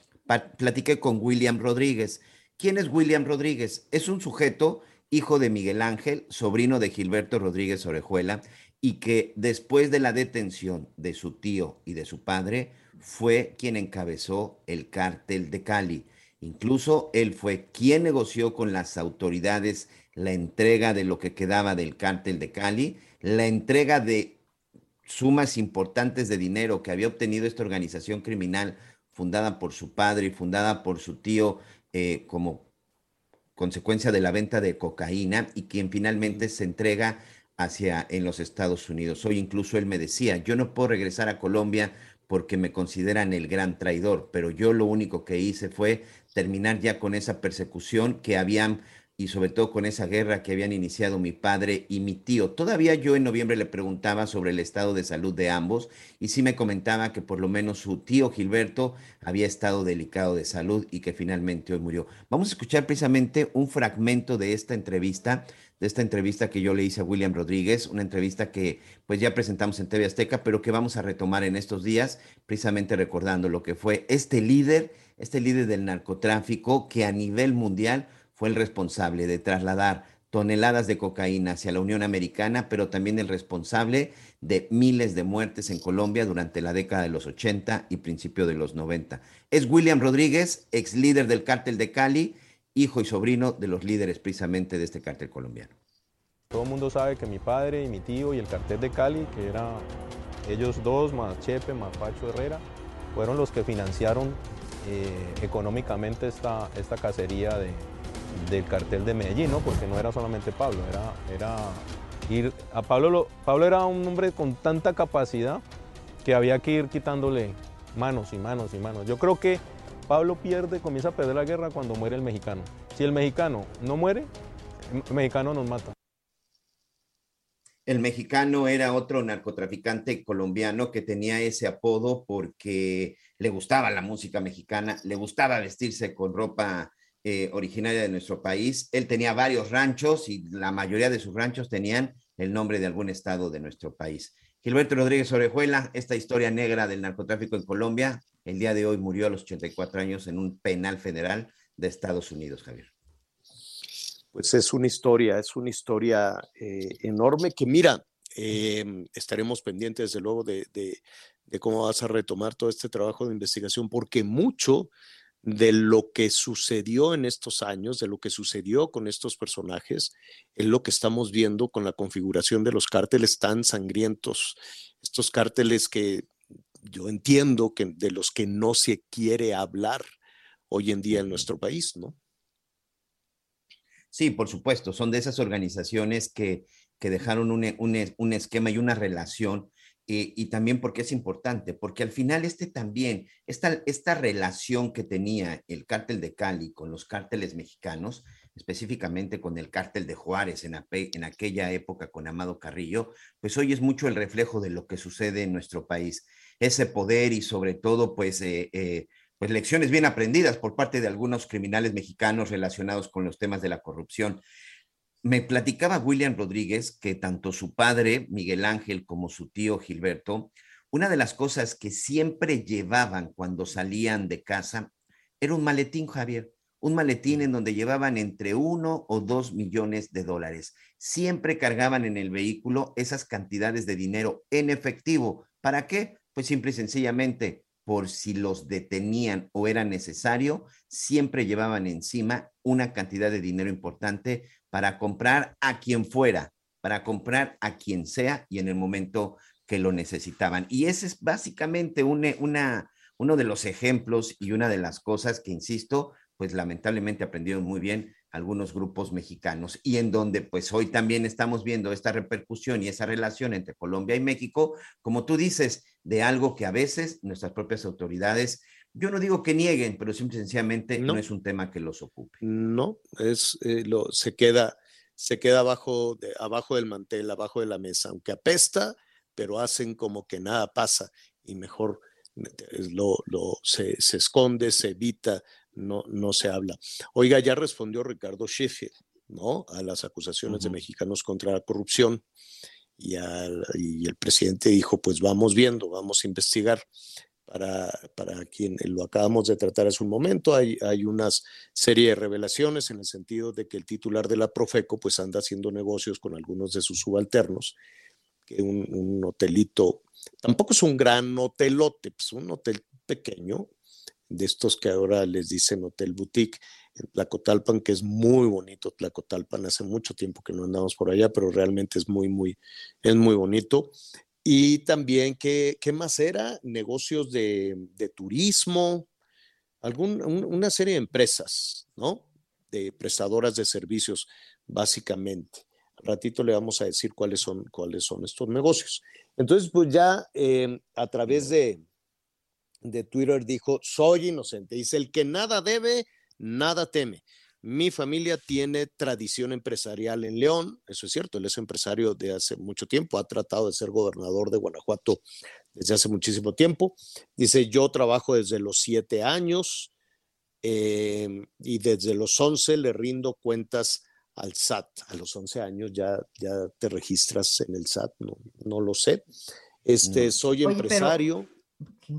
platiqué con William Rodríguez. ¿Quién es William Rodríguez? Es un sujeto, hijo de Miguel Ángel, sobrino de Gilberto Rodríguez Orejuela, y que después de la detención de su tío y de su padre, fue quien encabezó el cártel de Cali. Incluso él fue quien negoció con las autoridades la entrega de lo que quedaba del cártel de Cali, la entrega de sumas importantes de dinero que había obtenido esta organización criminal fundada por su padre y fundada por su tío eh, como consecuencia de la venta de cocaína y quien finalmente se entrega hacia en los Estados Unidos. Hoy incluso él me decía, yo no puedo regresar a Colombia porque me consideran el gran traidor, pero yo lo único que hice fue terminar ya con esa persecución que habían y sobre todo con esa guerra que habían iniciado mi padre y mi tío. Todavía yo en noviembre le preguntaba sobre el estado de salud de ambos y sí me comentaba que por lo menos su tío Gilberto había estado delicado de salud y que finalmente hoy murió. Vamos a escuchar precisamente un fragmento de esta entrevista, de esta entrevista que yo le hice a William Rodríguez, una entrevista que pues ya presentamos en TV Azteca, pero que vamos a retomar en estos días, precisamente recordando lo que fue este líder, este líder del narcotráfico que a nivel mundial fue el responsable de trasladar toneladas de cocaína hacia la Unión Americana, pero también el responsable de miles de muertes en Colombia durante la década de los 80 y principio de los 90. Es William Rodríguez, ex líder del cártel de Cali, hijo y sobrino de los líderes precisamente de este cártel colombiano. Todo el mundo sabe que mi padre y mi tío y el cartel de Cali, que eran ellos dos, más Chepe, Herrera, fueron los que financiaron eh, económicamente esta, esta cacería de, del cartel de Medellín, ¿no? porque no era solamente Pablo, era, era ir... A Pablo, lo- Pablo era un hombre con tanta capacidad que había que ir quitándole manos y manos y manos. Yo creo que Pablo pierde, comienza a perder la guerra cuando muere el mexicano. Si el mexicano no muere, el mexicano nos mata. El mexicano era otro narcotraficante colombiano que tenía ese apodo porque le gustaba la música mexicana, le gustaba vestirse con ropa eh, originaria de nuestro país. Él tenía varios ranchos y la mayoría de sus ranchos tenían el nombre de algún estado de nuestro país. Gilberto Rodríguez Orejuela, esta historia negra del narcotráfico en Colombia, el día de hoy murió a los 84 años en un penal federal de Estados Unidos, Javier. Pues es una historia, es una historia eh, enorme que mira, eh, estaremos pendientes desde luego de- de cómo vas a retomar todo este trabajo de investigación, porque mucho de lo que sucedió en estos años, de lo que sucedió con estos personajes, es lo que estamos viendo con la configuración de los cárteles tan sangrientos, estos cárteles que yo entiendo que de los que no se quiere hablar hoy en día en nuestro país, ¿no? Sí, por supuesto, son de esas organizaciones que, que dejaron un, un un esquema y una relación, eh, y también porque es importante, porque al final este también, esta, esta relación que tenía el cártel de Cali con los cárteles mexicanos, específicamente con el cártel de Juárez en, en aquella época con Amado Carrillo, pues hoy es mucho el reflejo de lo que sucede en nuestro país. Ese poder y sobre todo, pues... eh, eh, pues lecciones bien aprendidas por parte de algunos criminales mexicanos relacionados con los temas de la corrupción. Me platicaba William Rodríguez que tanto su padre, Miguel Ángel, como su tío Gilberto, una de las cosas que siempre llevaban cuando salían de casa era un maletín, Javier, un maletín en donde llevaban entre uno o dos millones de dólares. Siempre cargaban en el vehículo esas cantidades de dinero en efectivo. ¿Para qué? Pues simple y sencillamente por si los detenían o era necesario, siempre llevaban encima una cantidad de dinero importante para comprar a quien fuera, para comprar a quien sea y en el momento que lo necesitaban. Y ese es básicamente una, una, uno de los ejemplos y una de las cosas que, insisto, pues lamentablemente aprendieron muy bien algunos grupos mexicanos y en donde pues hoy también estamos viendo esta repercusión y esa relación entre Colombia y México, como tú dices, de algo que a veces nuestras propias autoridades, yo no digo que nieguen, pero simple y sencillamente no, es un tema que los ocupe. No, es eh, lo se queda se queda abajo de, abajo del mantel, abajo de la mesa, aunque apesta, pero hacen como que nada pasa y mejor lo, lo se, se esconde, se evita, no, no se habla. Oiga, ya respondió Ricardo Sheffield, ¿no? A las acusaciones de mexicanos contra la corrupción y, al- y el presidente dijo, pues vamos viendo, vamos a investigar. Para, para quien lo acabamos de tratar hace un momento, hay, hay una serie de revelaciones en el sentido de que el titular de la Profeco pues anda haciendo negocios con algunos de sus subalternos, que un, un hotelito, tampoco es un gran hotelote, pues un hotel pequeño, de estos que ahora les dicen Hotel Boutique en Tlacotalpan, que es muy bonito Tlacotalpan, hace mucho tiempo que no andamos por allá, pero realmente es muy, muy, es muy bonito. Y también, ¿qué, qué más era? Negocios de, de turismo, algún, un- una serie de empresas, ¿no? De prestadoras de servicios, básicamente. Al ratito le vamos a decir cuáles son, cuáles son estos negocios. Entonces, pues ya eh, a través de, de Twitter dijo, soy inocente. Dice, el que nada debe, nada teme. Mi familia tiene tradición empresarial en León, eso es cierto, él es empresario de hace mucho tiempo, ha tratado de ser gobernador de Guanajuato desde hace muchísimo tiempo. Dice, yo trabajo desde los siete años eh, y desde los 11 le rindo cuentas al SAT. A los 11 años ya, ya te registras en el SAT, no, no lo sé. Este, soy Oye, pero- empresario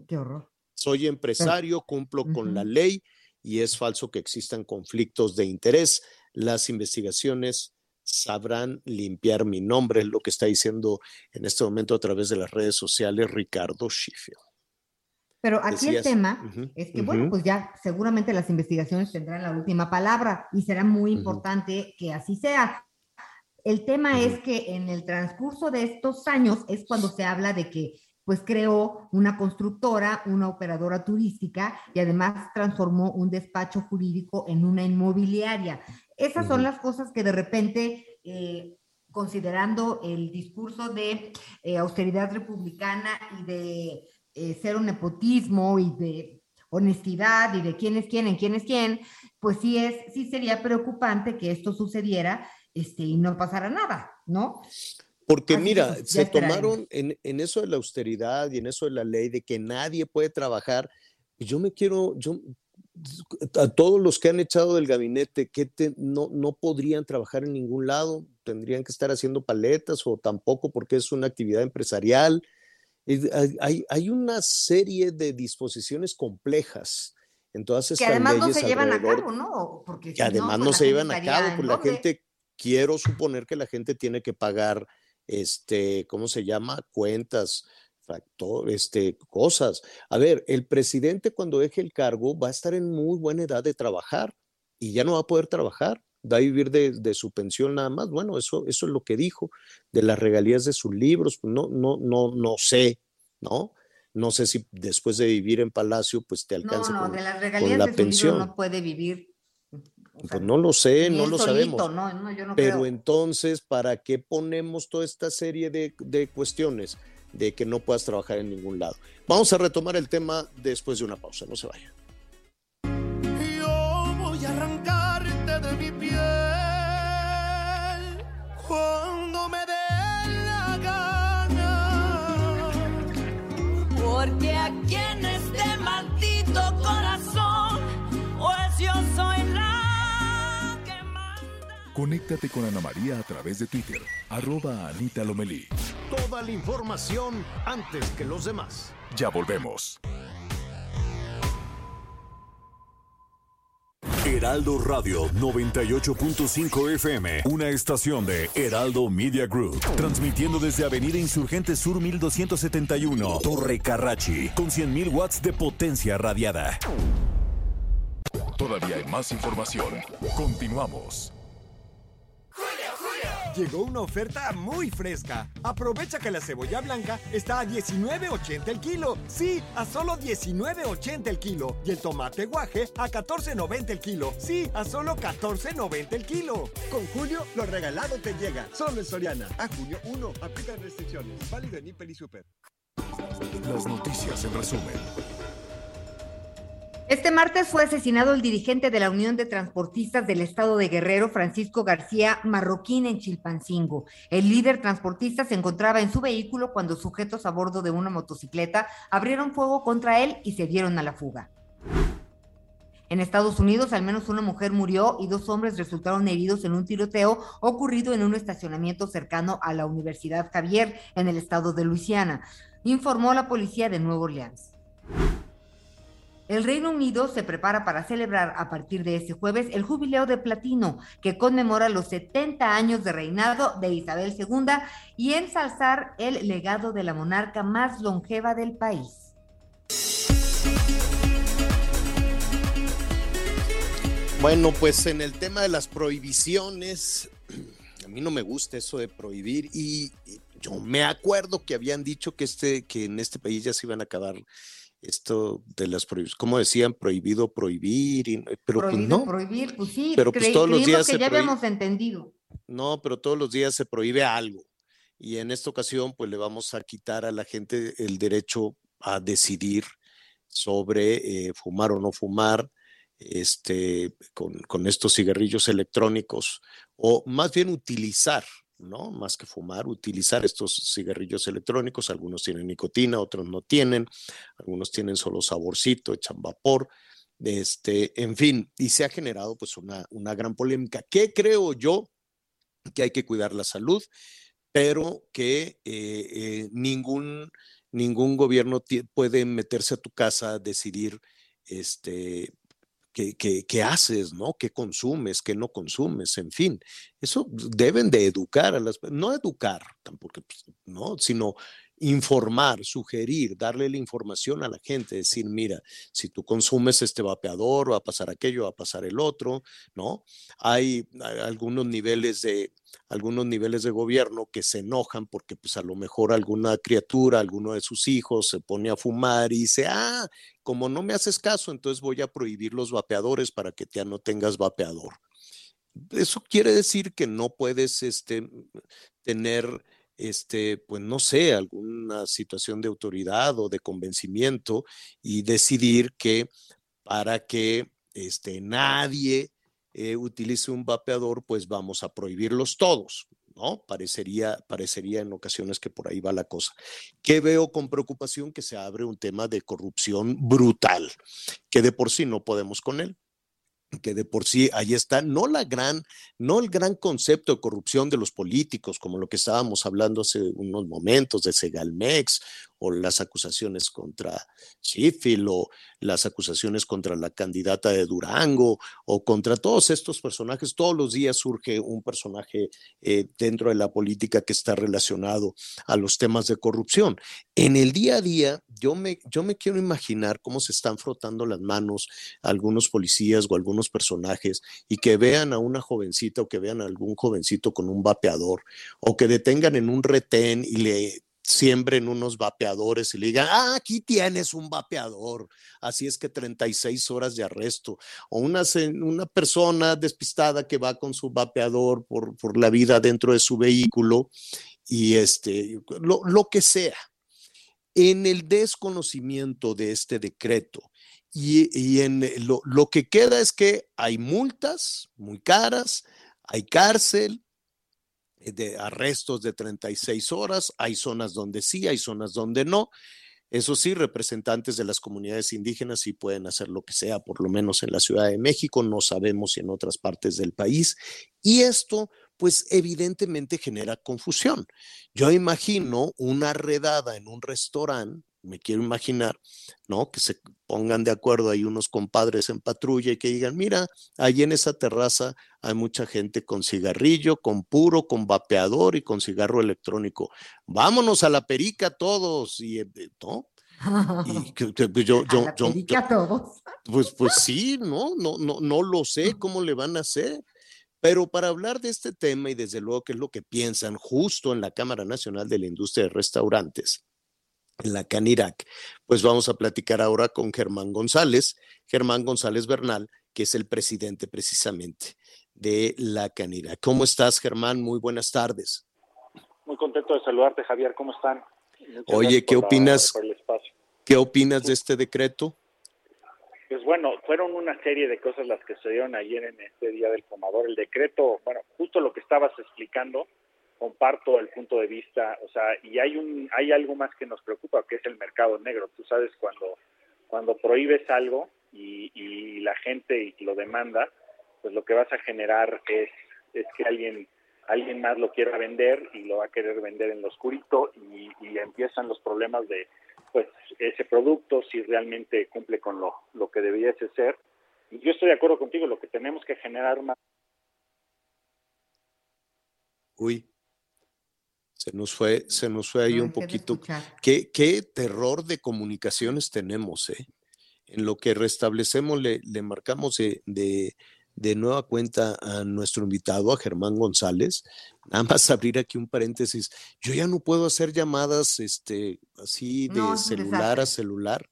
qué horror. soy empresario, cumplo con la ley y es falso que existan conflictos de interés. Las investigaciones sabrán limpiar mi nombre, es lo que está diciendo en este momento a través de las redes sociales Ricardo Sheffield. Pero aquí Decías- el tema es que, bueno, ujú. pues ya seguramente las investigaciones tendrán la última palabra y será muy importante que así sea. El tema es que en el transcurso de estos años es cuando se habla de que pues creó una constructora, una operadora turística y además transformó un despacho jurídico en una inmobiliaria. Esas son las cosas que de repente, eh, considerando el discurso de eh, austeridad republicana y de eh, cero nepotismo y de honestidad y de quién es quién, en quién es quién, pues sí es, sí sería preocupante que esto sucediera este, y no pasara nada, ¿no? Porque Así que, mira, pues, se esperaremos. tomaron en, en eso de la austeridad y en eso de la ley de que nadie puede trabajar. Yo me quiero, yo, a todos los que han echado del gabinete, que te- no, no podrían trabajar en ningún lado, tendrían que estar haciendo paletas o tampoco porque es una actividad empresarial. Es- hay- hay, una serie de disposiciones complejas en todas Que estas además no leyes se llevan a cabo, ¿no? Porque si que además no, pues, la se llevan a cabo, ¿en pues la gente, quiero suponer que la gente tiene que pagar, este, ¿cómo se llama? Cuentas, factor, este, cosas. A ver, el presidente cuando deje el cargo va a estar en muy buena edad de trabajar y ya no va a poder trabajar, va a vivir de, de su pensión nada más. Bueno, eso, eso es lo que dijo, de las regalías de sus libros, pues no, no, no, no sé, ¿no? No sé si después de vivir en Palacio, pues te No, alcance no, con, de las regalías la de su libro pensión. no puede vivir. Pues no lo sé, no lo solito, sabemos. No, no, yo no Pero creo. entonces, ¿para qué ponemos toda esta serie de, de cuestiones de que no puedas trabajar en ningún lado? Vamos a retomar el tema después de una pausa, no se vayan. Conéctate con Ana María a través de Twitter, arroba Anita Lomelí. Toda la información antes que los demás. Ya volvemos. Heraldo Radio 98.5 FM, una estación de Heraldo Media Group, transmitiendo desde Avenida Insurgente Sur 1271, Torre Carrachi, con 100.000 watts de potencia radiada. Todavía hay más información. Continuamos. Llegó una oferta muy fresca. Aprovecha que la cebolla blanca está a 19.80 el kilo. Sí, a solo 19.80 el kilo. Y el tomate guaje a 14.90 el kilo. Sí, a solo 14.90 el kilo. Con Julio, lo regalado te llega. Solo en Soriana. A junio 1. Aplican restricciones. Válido en Hiper y Super. Las noticias en resumen. Este martes fue asesinado el dirigente de la Unión de Transportistas del Estado de Guerrero, Francisco García Marroquín, en Chilpancingo. El líder transportista se encontraba en su vehículo cuando sujetos a bordo de una motocicleta abrieron fuego contra él y se dieron a la fuga. En Estados Unidos, al menos una mujer murió y dos hombres resultaron heridos en un tiroteo ocurrido en un estacionamiento cercano a la Universidad Javier, en el estado de Luisiana, informó la policía de Nueva Orleans. El Reino Unido se prepara para celebrar a partir de este jueves el jubileo de platino, que conmemora los 70 años de reinado de Isabel II y ensalzar el legado de la monarca más longeva del país. Bueno, pues en el tema de las prohibiciones, a mí no me gusta eso de prohibir y yo me acuerdo que habían dicho que, este, que en este país ya se iban a acabar esto de las prohibiciones, como decían, prohibido prohibir, y- pero pues no, prohibir, pues sí, Pero, pues, todos los días que se ya habíamos entendido. no, pero todos los días se prohíbe algo. Y en esta ocasión, pues le vamos a quitar a la gente el derecho a decidir sobre eh, fumar o no fumar este, con, con estos cigarrillos electrónicos, o más bien utilizar, ¿no? Más que fumar, utilizar estos cigarrillos electrónicos. Algunos tienen nicotina, otros no tienen, algunos tienen solo saborcito, echan vapor. Este, en fin, y se ha generado pues una, una gran polémica. ¿Qué creo yo? que hay que cuidar la salud, pero que eh, eh, ningún, ningún gobierno puede meterse a tu casa a decidir este, qué, haces, ¿no? ¿Qué consumes, qué no consumes? En fin, eso deben de educar a las, no educar tampoco, pues, ¿no? Sino informar, sugerir, darle la información a la gente, decir, mira, si tú consumes este vapeador, va a pasar aquello, va a pasar el otro, ¿no? Hay, algunos niveles de algunos niveles de gobierno que se enojan porque pues a lo mejor alguna criatura, alguno de sus hijos se pone a fumar y dice, ah, como no me haces caso, entonces voy a prohibir los vapeadores para que ya no tengas vapeador. Eso quiere decir que no puedes este, tener este, pues no sé, alguna situación de autoridad o de convencimiento y decidir que para que este, nadie eh, utilice un vapeador, pues vamos a prohibirlos todos. ¿no? Parecería, parecería en ocasiones que por ahí va la cosa. ¿Qué veo con preocupación? Que se abre un tema de corrupción brutal, que de por sí no podemos con él que de por sí ahí está, no la gran, no el gran concepto de corrupción de los políticos, como lo que estábamos hablando hace unos momentos de Segalmex o las acusaciones contra Chifil o las acusaciones contra la candidata de Durango o contra todos estos personajes. Todos los días surge un personaje eh, dentro de la política que está relacionado a los temas de corrupción. En el día a día, yo me, yo me quiero imaginar cómo se están frotando las manos algunos policías o algunos personajes y que vean a una jovencita o que vean a algún jovencito con un vapeador o que detengan en un retén y le siembren unos vapeadores y le digan, ah, aquí tienes un vapeador, así es que 36 horas de arresto, o una, una persona despistada que va con su vapeador por, por la vida dentro de su vehículo y este, lo, lo que sea. En el desconocimiento de este decreto y, y en lo, lo que queda es que hay multas muy caras, hay cárcel, eh, de arrestos de 36 horas, hay zonas donde sí, hay zonas donde no. Eso sí, representantes de las comunidades indígenas sí pueden hacer lo que sea, por lo menos en la Ciudad de México, no sabemos si en otras partes del país. Y esto, pues evidentemente genera confusión. Yo imagino una redada en un restaurante me quiero imaginar, ¿no? Que se pongan de acuerdo ahí unos compadres en patrulla y que digan, mira, ahí en esa terraza hay mucha gente con cigarrillo, con puro, con vapeador y con cigarro electrónico. Vámonos a la perica todos, y, eh, ¿no? Y que, pues, yo, yo, yo, todos. Pues, pues sí, no, no, no, no lo sé cómo le van a hacer. Pero para hablar de este tema y desde luego qué es lo que piensan justo en la Cámara Nacional de la Industria de Restaurantes, la CANIRAC, pues vamos a platicar ahora con Germán González, Germán González Bernal, que es el presidente precisamente de la CANIRAC. ¿Cómo estás, Germán? Muy buenas tardes. Muy contento de saludarte, Javier. ¿Cómo están? Oye, ¿qué opinas? ¿Qué opinas de este decreto? Pues bueno, fueron una serie de cosas las que se dieron ayer en este Día del Fumador. El decreto, bueno, justo lo que estabas explicando, comparto el punto de vista, o sea, y hay un hay algo más que nos preocupa, que es el mercado negro. Tú sabes cuando cuando prohíbes algo y, la gente lo demanda, pues lo que vas a generar es es que alguien alguien más lo quiera vender y lo va a querer vender en lo oscurito y, y empiezan los problemas de pues ese producto si realmente cumple con lo, lo que debiese ser. Y yo estoy de acuerdo contigo, lo que tenemos que generar más Uy, se nos fue, se nos fue ahí un poquito. ¿Qué, qué terror de comunicaciones tenemos, ¿eh? En lo que restablecemos, le, le marcamos de, de, nueva cuenta a nuestro invitado, a Germán González. Nada más abrir aquí un paréntesis. Yo ya no puedo hacer llamadas este, así de celular a celular.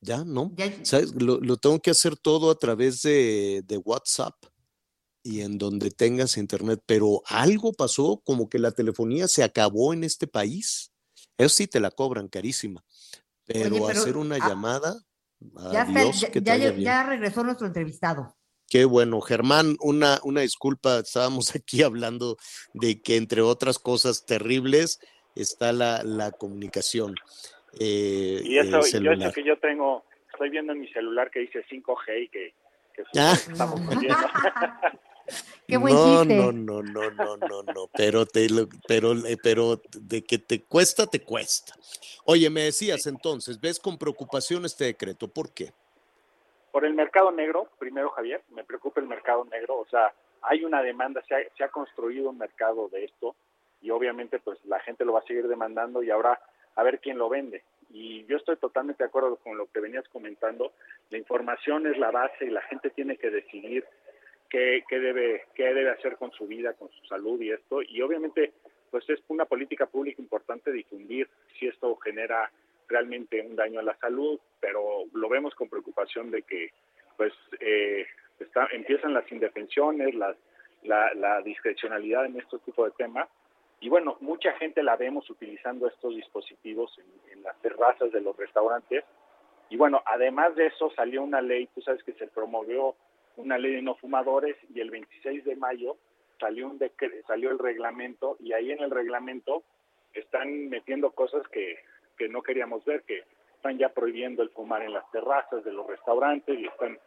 Ya, ¿no? ¿Sabes? Lo, lo, tengo que hacer todo a través de, de WhatsApp y en donde tengas internet, pero algo pasó como que la telefonía se acabó en este país. Eso sí te la cobran carísima, pero, hacer una ah, llamada, ya, que ya, ya, regresó nuestro entrevistado. Qué bueno, Germán, una, una disculpa, estábamos aquí hablando de que entre otras cosas terribles está la, la comunicación. Eh, y eso, yo eso que yo tengo, estoy viendo en mi celular que dice 5G y que, que ah. estamos Qué buen no, chiste. no, no, no, no, no, no, pero te, pero, eh, pero de que te cuesta, te cuesta. Oye, me decías entonces, ves con preocupación este decreto, ¿por qué? por el mercado negro, primero Javier, me preocupa el mercado negro, o sea, hay una demanda, se ha, se ha construido un mercado de esto y obviamente pues la gente lo va a seguir demandando y ahora a ver quién lo vende. Y yo estoy totalmente de acuerdo con lo que venías comentando, la información es la base y la gente tiene que decidir qué, qué debe qué debe hacer con su vida, con su salud y esto y obviamente pues es una política pública importante difundir si esto genera realmente un daño a la salud, pero lo vemos con preocupación de que pues eh, está, empiezan las indefensiones, las, la, la discrecionalidad en este tipo de temas. Y bueno, mucha gente la vemos utilizando estos dispositivos en, en, las terrazas de los restaurantes. Y bueno, además de eso salió una ley, tú sabes que se promovió una ley de no fumadores y el 26 de mayo salió, un salió el reglamento y ahí en el reglamento están metiendo cosas que que no queríamos ver, que están ya prohibiendo el fumar en las terrazas de los restaurantes y están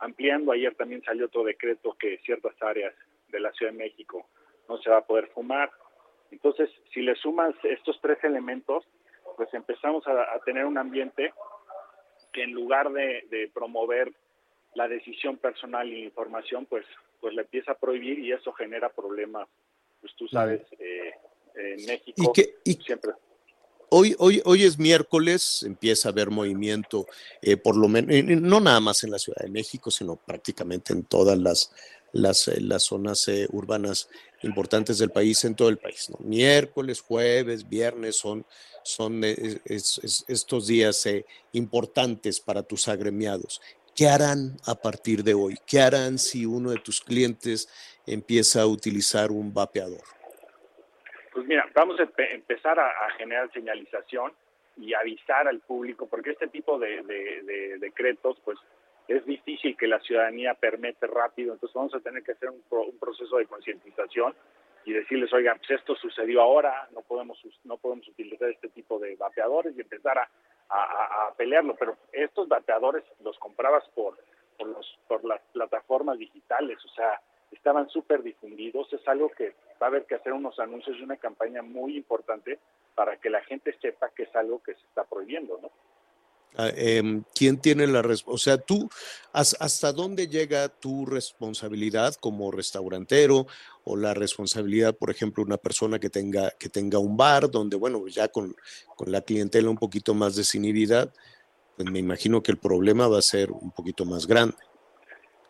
ampliando. Ayer también salió otro decreto que ciertas áreas de la Ciudad de México no se va a poder fumar. Entonces, si le sumas estos tres elementos, pues empezamos a, a tener un ambiente que en lugar de, de, promover la decisión personal y la información, pues, pues le empieza a prohibir y eso genera problemas. Pues tú sabes, eh, en México ¿Y qué, y, siempre Hoy, hoy, hoy es miércoles, empieza a haber movimiento, eh, por lo menos, no nada más en la Ciudad de México, sino prácticamente en todas las, las, las zonas eh, urbanas importantes del país, en todo el país. ¿no? Miércoles, jueves, viernes son, son eh, es, es, estos días eh, importantes para tus agremiados. ¿Qué harán a partir de hoy? ¿Qué harán si uno de tus clientes empieza a utilizar un vapeador? Pues mira, vamos a empezar a, generar señalización y avisar al público, porque este tipo de, de, de, decretos, pues es difícil que la ciudadanía permite rápido, entonces vamos a tener que hacer un, un proceso de concientización y decirles, oigan, pues esto sucedió ahora, no podemos, no podemos utilizar este tipo de vapeadores y empezar a, a, pelearlo, pero estos vapeadores los comprabas por, por, los, por las plataformas digitales, o sea, estaban súper difundidos, es algo que va a haber que hacer unos anuncios y una campaña muy importante para que la gente sepa que es algo que se está prohibiendo, ¿no? Eh, ¿Quién tiene la responsabilidad? O sea, tú, ¿hasta dónde llega tu responsabilidad como restaurantero o la responsabilidad, por ejemplo, una persona que tenga, que tenga un bar donde, bueno, ya con, con la clientela un poquito más desinhibida, pues me imagino que el problema va a ser un poquito más grande.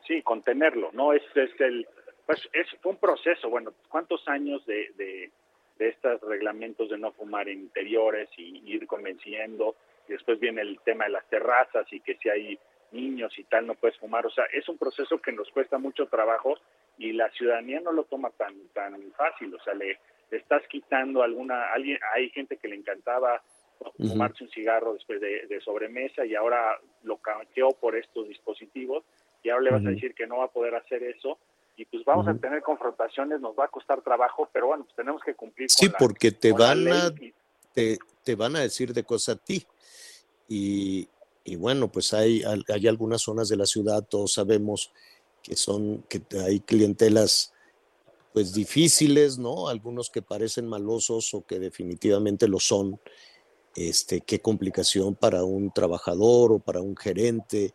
Sí, contenerlo, ¿no? Es, es el, pues es un proceso, bueno, ¿cuántos años de, de, de estos reglamentos de no fumar en interiores y ir convenciendo? Y después viene el tema de las terrazas y que si hay niños y tal no puedes fumar, o sea, es un proceso que nos cuesta mucho trabajo y la ciudadanía no lo toma tan tan fácil, o sea, le, le estás quitando alguna, alguien, hay gente que le encantaba fumarse uh -huh. un cigarro después de, de, sobremesa y ahora lo canjeó por estos dispositivos y ahora le vas uh -huh. a decir que no va a poder hacer eso y pues vamos uh -huh. a tener confrontaciones, nos va a costar trabajo, pero bueno, pues tenemos que cumplir. Sí, con la, porque te con van la a te, te, van a decir de cosas a ti. Y, bueno, pues hay, hay algunas zonas de la ciudad, todos sabemos que son, que hay clientelas pues difíciles, ¿no? Algunos que parecen malosos o que definitivamente lo son. Este, qué complicación para un trabajador o para un gerente.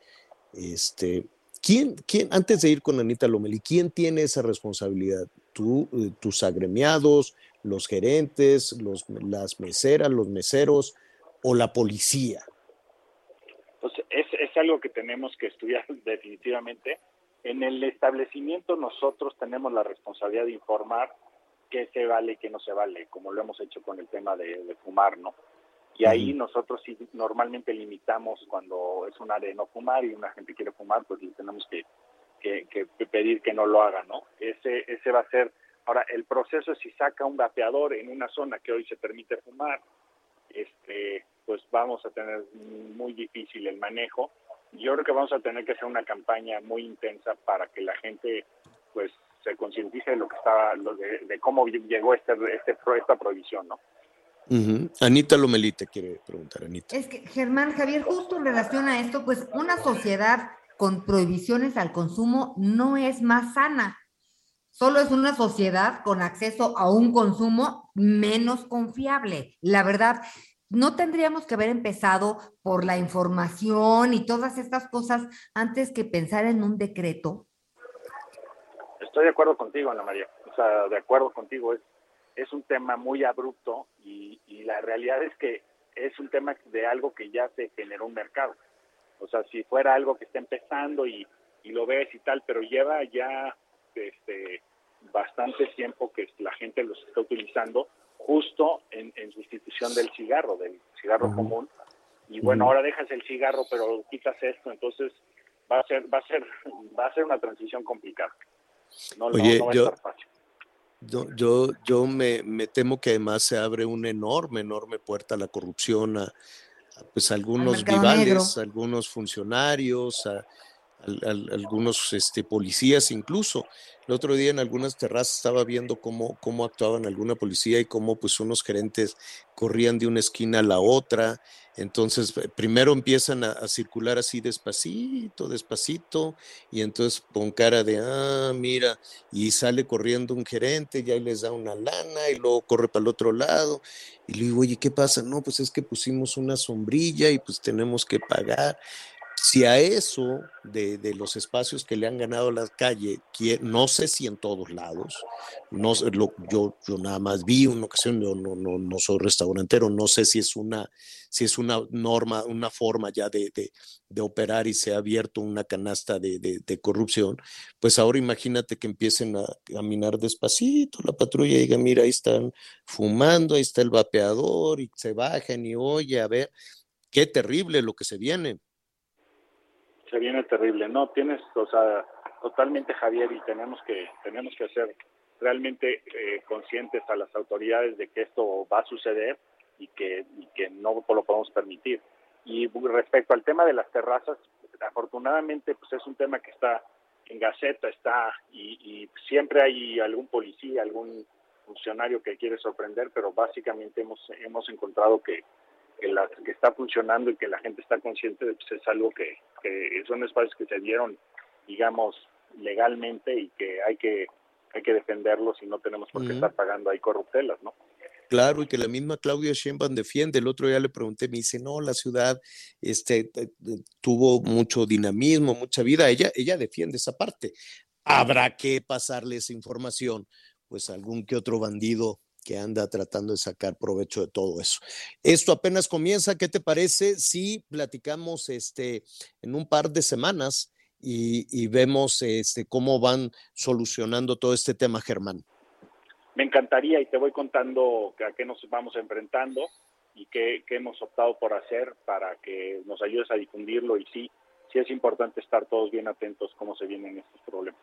Este, ¿quién, quién, antes de ir con Anita Lomeli, quién tiene esa responsabilidad? ¿Tú, eh, tus agremiados, los gerentes, los, las meseras, los meseros o la policía? Pues es, es algo que tenemos que estudiar definitivamente. En el establecimiento nosotros tenemos la responsabilidad de informar qué se vale y qué no se vale, como lo hemos hecho con el tema de, de fumar, ¿no? Y ahí nosotros sí normalmente limitamos cuando es un área de no fumar y una gente quiere fumar, pues le tenemos que, que, que, pedir que no lo haga, ¿no? Ese, ese va a ser, ahora el proceso es si saca un vapeador en una zona que hoy se permite fumar, este, pues vamos a tener muy difícil el manejo. Yo creo que vamos a tener que hacer una campaña muy intensa para que la gente, pues, se concientice de lo que estaba, lo de, de cómo llegó este, este, esta prohibición, ¿no? Uh -huh. Anita Lomelí te quiere preguntar, Anita. Es que, Germán, Javier, justo en relación a esto, pues una sociedad con prohibiciones al consumo no es más sana. Solo es una sociedad con acceso a un consumo menos confiable. La verdad, no tendríamos que haber empezado por la información y todas estas cosas antes que pensar en un decreto. Estoy de acuerdo contigo, Ana María. O sea, de acuerdo contigo. Es, es un tema muy abrupto y, y la realidad es que es un tema de algo que ya se generó un mercado. O sea, si fuera algo que está empezando y, y lo ves y tal, pero lleva ya este, bastante tiempo que la gente los está utilizando justo en, sustitución del cigarro, del cigarro común. Y bueno, ahora dejas el cigarro, pero quitas esto, entonces va a ser, va a ser, va a ser una transición complicada. No, Oye, no, va yo, a estar fácil. Yo, yo, yo me, me, temo que además se abre una enorme, enorme puerta a la corrupción, a, a pues algunos rivales, a algunos funcionarios, a, algunos este, policías incluso. El otro día en algunas terrazas estaba viendo cómo, cómo actuaban alguna policía y cómo pues unos gerentes corrían de una esquina a la otra. Entonces, eh, primero empiezan a, a, circular así despacito, despacito, y entonces con cara de, ah, mira, y sale corriendo un gerente, y les da una lana, y luego corre para el otro lado. Y le digo, oye, ¿qué pasa? No, pues es que pusimos una sombrilla y pues tenemos que pagar. Si a eso de, de, los espacios que le han ganado la calle, no sé si en todos lados, no, lo, yo, yo nada más vi una ocasión, yo no, no, no soy restaurantero, no sé si es una, si es una norma, una forma ya de, de, de operar y se ha abierto una canasta de, de, corrupción, pues ahora imagínate que empiecen a caminar despacito la patrulla y diga, mira, ahí están fumando, ahí está el vapeador y se bajan y oye, a ver, qué terrible lo que se viene se viene terrible. No, tienes, o sea, totalmente Javier y tenemos que tenemos que ser realmente eh, conscientes a las autoridades de que esto va a suceder y que, y que no lo podemos permitir. Y respecto al tema de las terrazas, afortunadamente pues es un tema que está en Gaceta, está y, y siempre hay algún policía, algún funcionario que quiere sorprender, pero básicamente hemos hemos encontrado que que, la, que está funcionando y que la gente está consciente de que pues, es algo que, que son espacios que se dieron, digamos, legalmente y que hay que hay que defenderlos y no tenemos por qué uh -huh. estar pagando ahí corruptelas, ¿no? Claro, y que la misma Claudia Sheinbaum defiende. El otro día le pregunté, me dice, no, la ciudad este, tuvo mucho dinamismo, mucha vida. Ella, ella defiende esa parte. Habrá que pasarle esa información, pues algún que otro bandido que anda tratando de sacar provecho de todo eso. Esto apenas comienza, ¿qué te parece si platicamos este, en un par de semanas y, y vemos este, cómo van solucionando todo este tema, Germán? Me encantaría y te voy contando a qué nos vamos enfrentando y qué, qué hemos optado por hacer para que nos ayudes a difundirlo y sí, sí es importante estar todos bien atentos cómo se vienen estos problemas.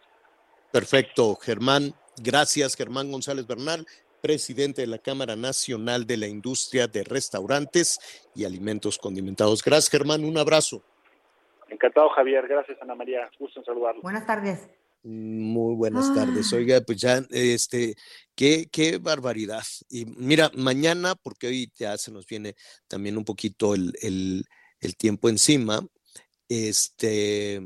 Perfecto, Germán. Gracias, Germán González Bernal presidente de la Cámara Nacional de la Industria de Restaurantes y Alimentos Condimentados. Gracias, Germán. Un abrazo. Encantado, Javier. Gracias, Ana María. Gusto en saludarlo. Buenas tardes. Muy buenas ah. tardes. Oiga, pues ya, este, qué, qué barbaridad. Y mira, mañana, porque hoy ya se nos viene también un poquito el, el, el tiempo encima, este,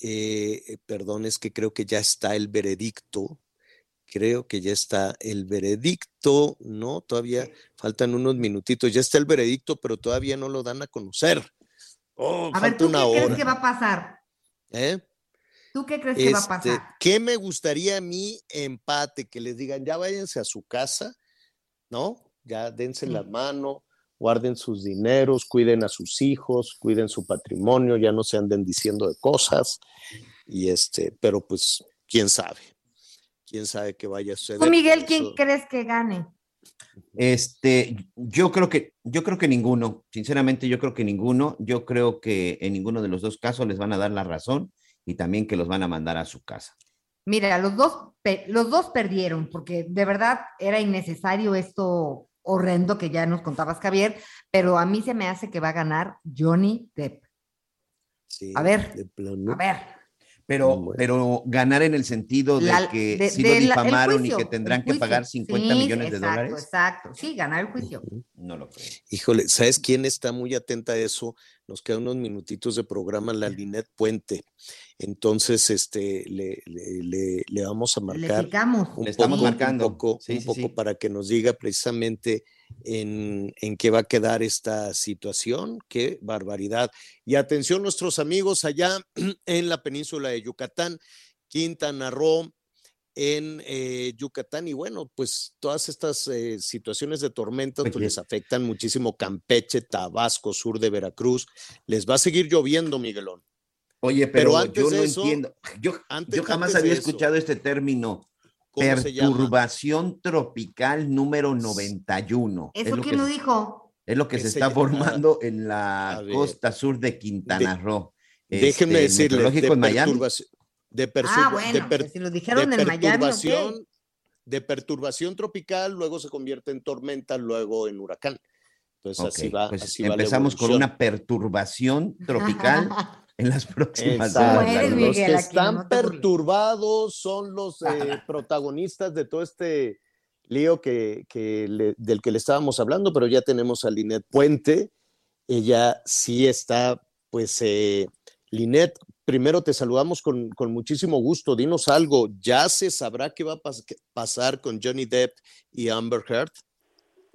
eh, perdón, es que creo que ya está el veredicto creo que ya está el veredicto, ¿no? Todavía faltan unos minutitos, ya está el veredicto, pero todavía no lo dan a conocer. Oh, a ver, ¿tú qué hora. crees que va a pasar? ¿Eh? ¿Tú qué crees este, que va a pasar? ¿Qué me gustaría a mí empate? Que les digan, ya váyanse a su casa, ¿no? Ya dense sí. la mano, guarden sus dineros, cuiden a sus hijos, cuiden su patrimonio, ya no se anden diciendo de cosas. Y este, pero pues, quién sabe quién sabe qué vaya a suceder. ¿Tú, Miguel, quién eso... crees que gane? Este, yo creo que, yo creo que ninguno, sinceramente yo creo que ninguno, yo creo que en ninguno de los dos casos les van a dar la razón y también que los van a mandar a su casa. Mira, los dos, los dos perdieron porque de verdad era innecesario esto horrendo que ya nos contabas, Javier, pero a mí se me hace que va a ganar Johnny Depp. Sí, a ver, a ver, pero, bueno. pero ganar en el sentido de la, que de, sí de lo difamaron la, y que tendrán que pagar 50 sí, millones exacto, de dólares. Exacto, sí, ganar el juicio. No lo creo. Híjole, ¿sabes quién está muy atenta a eso? Nos quedan unos minutitos de programa, la Linet Puente. Entonces, este, le, le, le, le vamos a marcar. Le, un le estamos poco, marcando. Un poco, sí, un poco para que nos diga precisamente en, en qué va a quedar esta situación. Qué barbaridad. Y atención nuestros amigos allá en la península de Yucatán, Quintana Roo, en eh, Yucatán y bueno, pues todas estas eh, situaciones de tormenta pues, les afectan muchísimo Campeche, Tabasco, sur de Veracruz. Les va a seguir lloviendo, Miguelón. Oye, pero, yo no entiendo. Yo, yo jamás había escuchado este término. Perturbación tropical número 91. ¿Eso es lo quién lo dijo? Es lo que se, está formando en la costa sur de Quintana Roo. déjenme este, decirle, de, Miami de, ah, bueno, si lo dijeron en perturbación, de perturbación tropical, luego se convierte en tormenta, luego en huracán. Entonces así va. Pues empezamos con una perturbación tropical en las próximas horas. Los que están perturbados son los eh, protagonistas de todo este lío que, que del que le estábamos hablando, pero ya tenemos a Linet Puente. Ella sí está, pues, eh, Linet, primero te saludamos con, muchísimo gusto. Dinos algo, ¿ya se sabrá qué va a pasar con Johnny Depp y Amber Heard?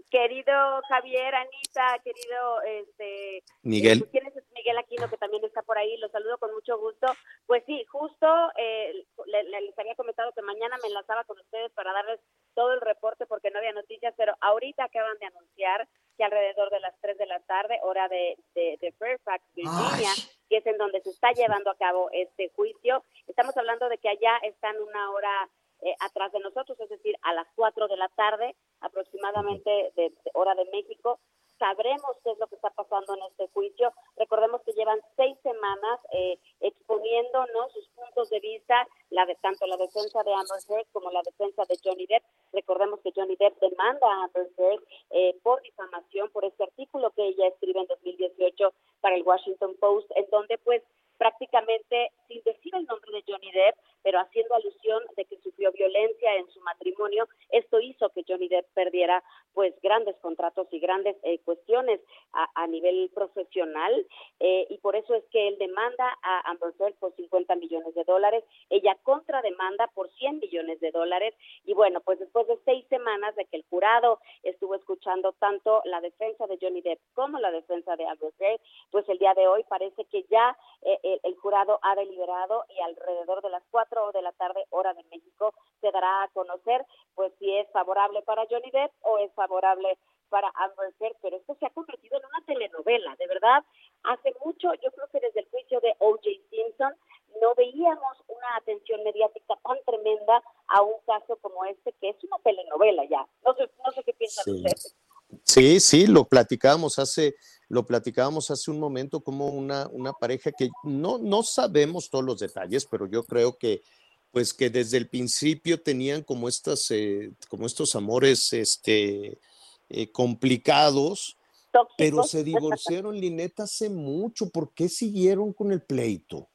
Querido Javier, Anita, querido este, Miguel. ¿Quién Miguel Aquino, que también está por ahí? Lo saludo con mucho gusto. Pues sí, justo eh, les había comentado que mañana me enlazaba con ustedes para darles todo el reporte porque no había noticias, pero ahorita acaban de anunciar que alrededor de las 3 de la tarde, hora de, de, Fairfax, Virginia, que es en donde se está llevando a cabo este juicio, estamos hablando de que allá están una hora eh, atrás de nosotros, es decir, a las 4 de la tarde aproximadamente de hora de México, sabremos qué es lo que está pasando en este juicio. Recordemos que llevan seis semanas eh, exponiéndonos sus puntos de vista, la de tanto la defensa de Amber Heard como la defensa de Johnny Depp. Recordemos que Johnny Depp demanda a Amber Heard eh, por difamación por este artículo que ella escribe en 2018 para el Washington Post, en donde pues prácticamente sin decir el nombre de Johnny Depp, pero haciendo alusión de que sufrió violencia en su matrimonio. Esto hizo que Johnny Depp perdiera pues grandes contratos y grandes eh, cuestiones a, nivel profesional eh, y por eso es que él demanda a Amber Heard por 50 millones de dólares, ella contrademanda por 100 millones de dólares y bueno, pues después de seis semanas de que el jurado estuvo escuchando tanto la defensa de Johnny Depp como la defensa de Amber Heard, el día de hoy parece que ya eh, el jurado ha deliberado y alrededor de las cuatro de la tarde, hora de México, se dará a conocer pues si es favorable para Johnny Depp o es favorable para Amber Heard, pero esto se ha convertido en una telenovela, de verdad. Hace mucho, yo creo que desde el juicio de O.J. Simpson, no veíamos una atención mediática tan tremenda a un caso como este, que es una telenovela ya. No sé, no sé qué piensan sí. ustedes. Sí, sí, lo platicábamos hace, lo platicábamos hace un momento como una, una pareja que no, no sabemos todos los detalles, pero yo creo que pues que desde el principio tenían como estas, eh, como estos amores este, eh, complicados, pero se divorciaron, Lineta, hace mucho. ¿Por qué siguieron con el pleito?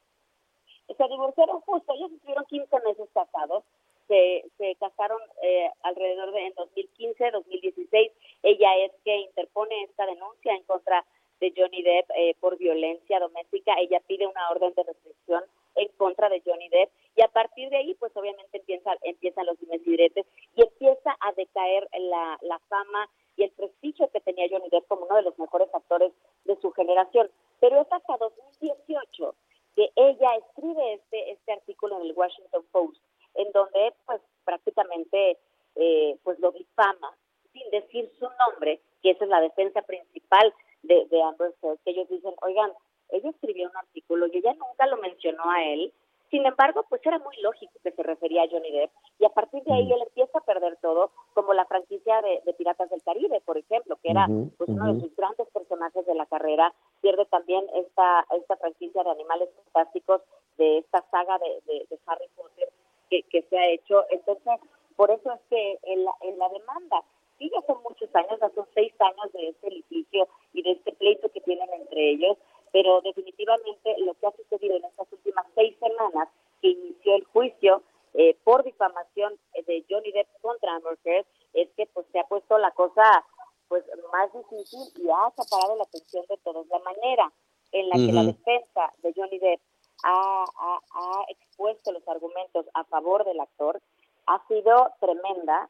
Se divorciaron justo, ellos estuvieron 15 meses casados se, se casaron eh, alrededor de en 2015, 2016. Ella es que interpone esta denuncia en contra de Johnny Depp eh, por violencia doméstica. Ella pide una orden de restricción en contra de Johnny Depp y a partir de ahí pues obviamente empieza, empiezan los dimes y empieza a decaer la, la fama y el prestigio que tenía Johnny Depp como uno de los mejores actores de su generación. Pero es hasta 2018 que ella escribe este, este artículo en el Washington Post en donde pues prácticamente eh, pues lo difama sin decir su nombre, que esa es la defensa principal de, de Amber Heard, que ellos dicen, oigan, ella escribió un artículo y ella nunca lo mencionó a él, sin embargo, pues era muy lógico que se refería a Johnny Depp y a partir de ahí mm. él empieza a perder todo, como la franquicia de, Piratas del Caribe, por ejemplo, que era pues uno de sus grandes personajes de la carrera, pierde también esta esta franquicia de animales fantásticos de esta saga de, de Harry Potter que, que se ha hecho. Entonces, por eso es que en la, en la demanda, sí, ya son muchos años, ya son seis años de este litigio y de este pleito que tienen entre ellos, pero definitivamente lo que ha sucedido en estas últimas seis semanas que inició el juicio eh, por difamación de Johnny Depp contra Amber Heard es que pues se ha puesto la cosa pues más difícil y ha acaparado la atención de todos. La manera en la que la defensa de Johnny Depp ha, ha, expuesto los argumentos a favor del actor ha sido tremenda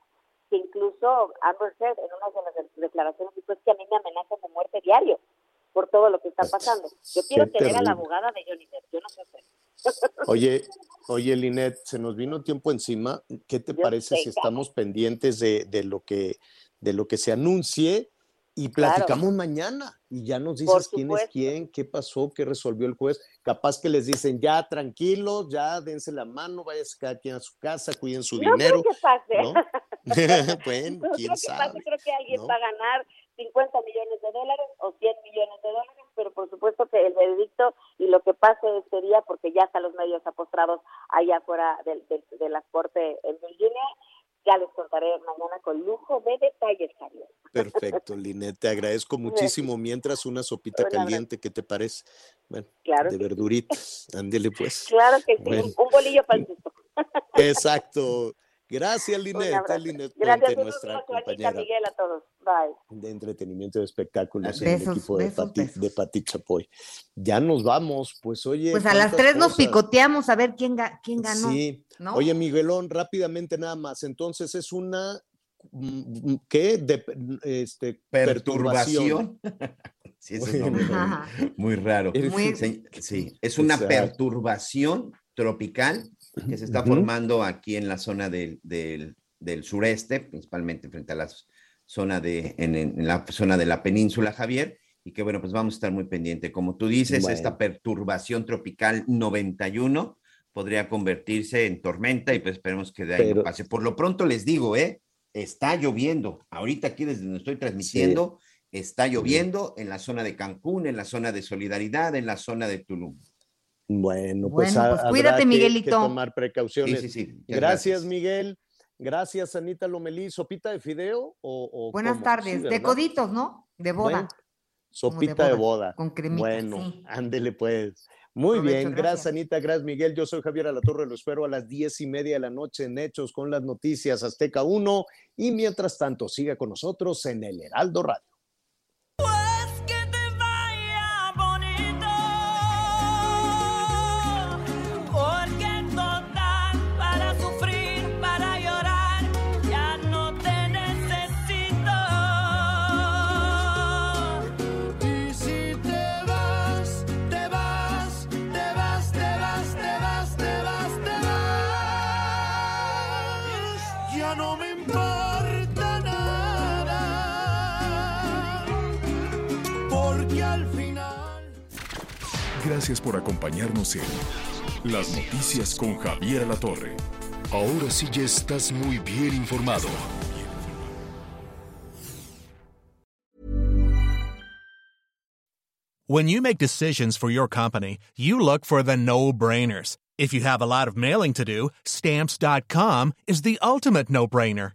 que incluso Amber Heard en una de las declaraciones dijo es que a mí me amenazan de muerte diario por todo lo que está pasando. Yo quiero tener a la abogada de Johnny Depp, yo no sé hacer. Oye, oye, Linet, se nos vino tiempo encima. ¿Qué te parece si estamos pendientes de, de, lo que, de lo que se anuncie y platicamos mañana? Y ya nos dices quién es quién, qué pasó, qué resolvió el juez. Capaz que les dicen, ya tranquilos, ya dense la mano, váyanse cada quien a su casa, cuiden su no dinero. Creo que pase. ¿no? bueno, no quién creo sabe. Que pase. Creo que alguien va a ganar 50 millones de dólares o 100 millones de dólares, pero por supuesto que el veredicto y lo que pase este día, porque ya están los medios apostrados allá afuera de, de, de la corte en Virginia, ya les contaré mañana con lujo de detalles, Carlos. Perfecto, Linet, te agradezco muchísimo. Mientras una sopita caliente, ¿qué te parece? Bueno, Claro de sí. verduritas, ándele pues. Claro que sí, Bueno. un bolillo susto. Exacto. Gracias, Linet. abrazo. Linet Gracias, Puente, un nuestra compañera Miguel, a todos. Bye. de entretenimiento y espectáculos en Besos, el equipo de Pati, besos. de Pati Chapoy. Ya nos vamos, pues oye. Pues a las tres nos picoteamos a ver quién, ga- quién ganó. Sí. ¿no? Oye, Miguelón, rápidamente nada más. Entonces es una mm, ¿qué? De, este, perturbación. Perturbación. Sí, ese Bueno. nombre muy- muy raro. Muy- Sí, es una perturbación tropical que se está formando aquí en la zona del, del- del sureste, principalmente frente a la zona de, en, en la zona de la península, Javier, y que bueno, pues vamos a estar muy pendiente. Como tú dices, Bueno. esta perturbación tropical 91 podría convertirse en tormenta y pues esperemos que de ahí no pase. Por lo pronto les digo, ¿eh? Está lloviendo. Ahorita aquí desde donde estoy transmitiendo, está lloviendo en la zona de Cancún, en la zona de Solidaridad, en la zona de Tulum. Bueno, pues, Bueno, pues habrá cuídate, que- que Miguelito. tomar precauciones. Sí, sí, sí. Muchas Gracias, gracias. Miguel. Gracias, Anita Lomelí. ¿Sopita de fideo o, o Buenas cómo? tardes. Sí, de coditos, ¿no? De boda. Bueno, sopita de boda. Con cremita, Bueno, sí. ándele pues. Muy bien, gracias. gracias. Anita, gracias Miguel. Yo soy Javier Alatorre, lo espero a las diez y media de la noche en Hechos con las noticias Azteca 1 y mientras tanto siga con nosotros en el Heraldo Radio. Gracias por acompañarnos en Las Noticias con Javier Alatorre. Ahora sí ya estás muy bien informado. When you make decisions for your company, you look for the no brainers. If you have a lot of mailing to do, stamps.com is the ultimate no brainer.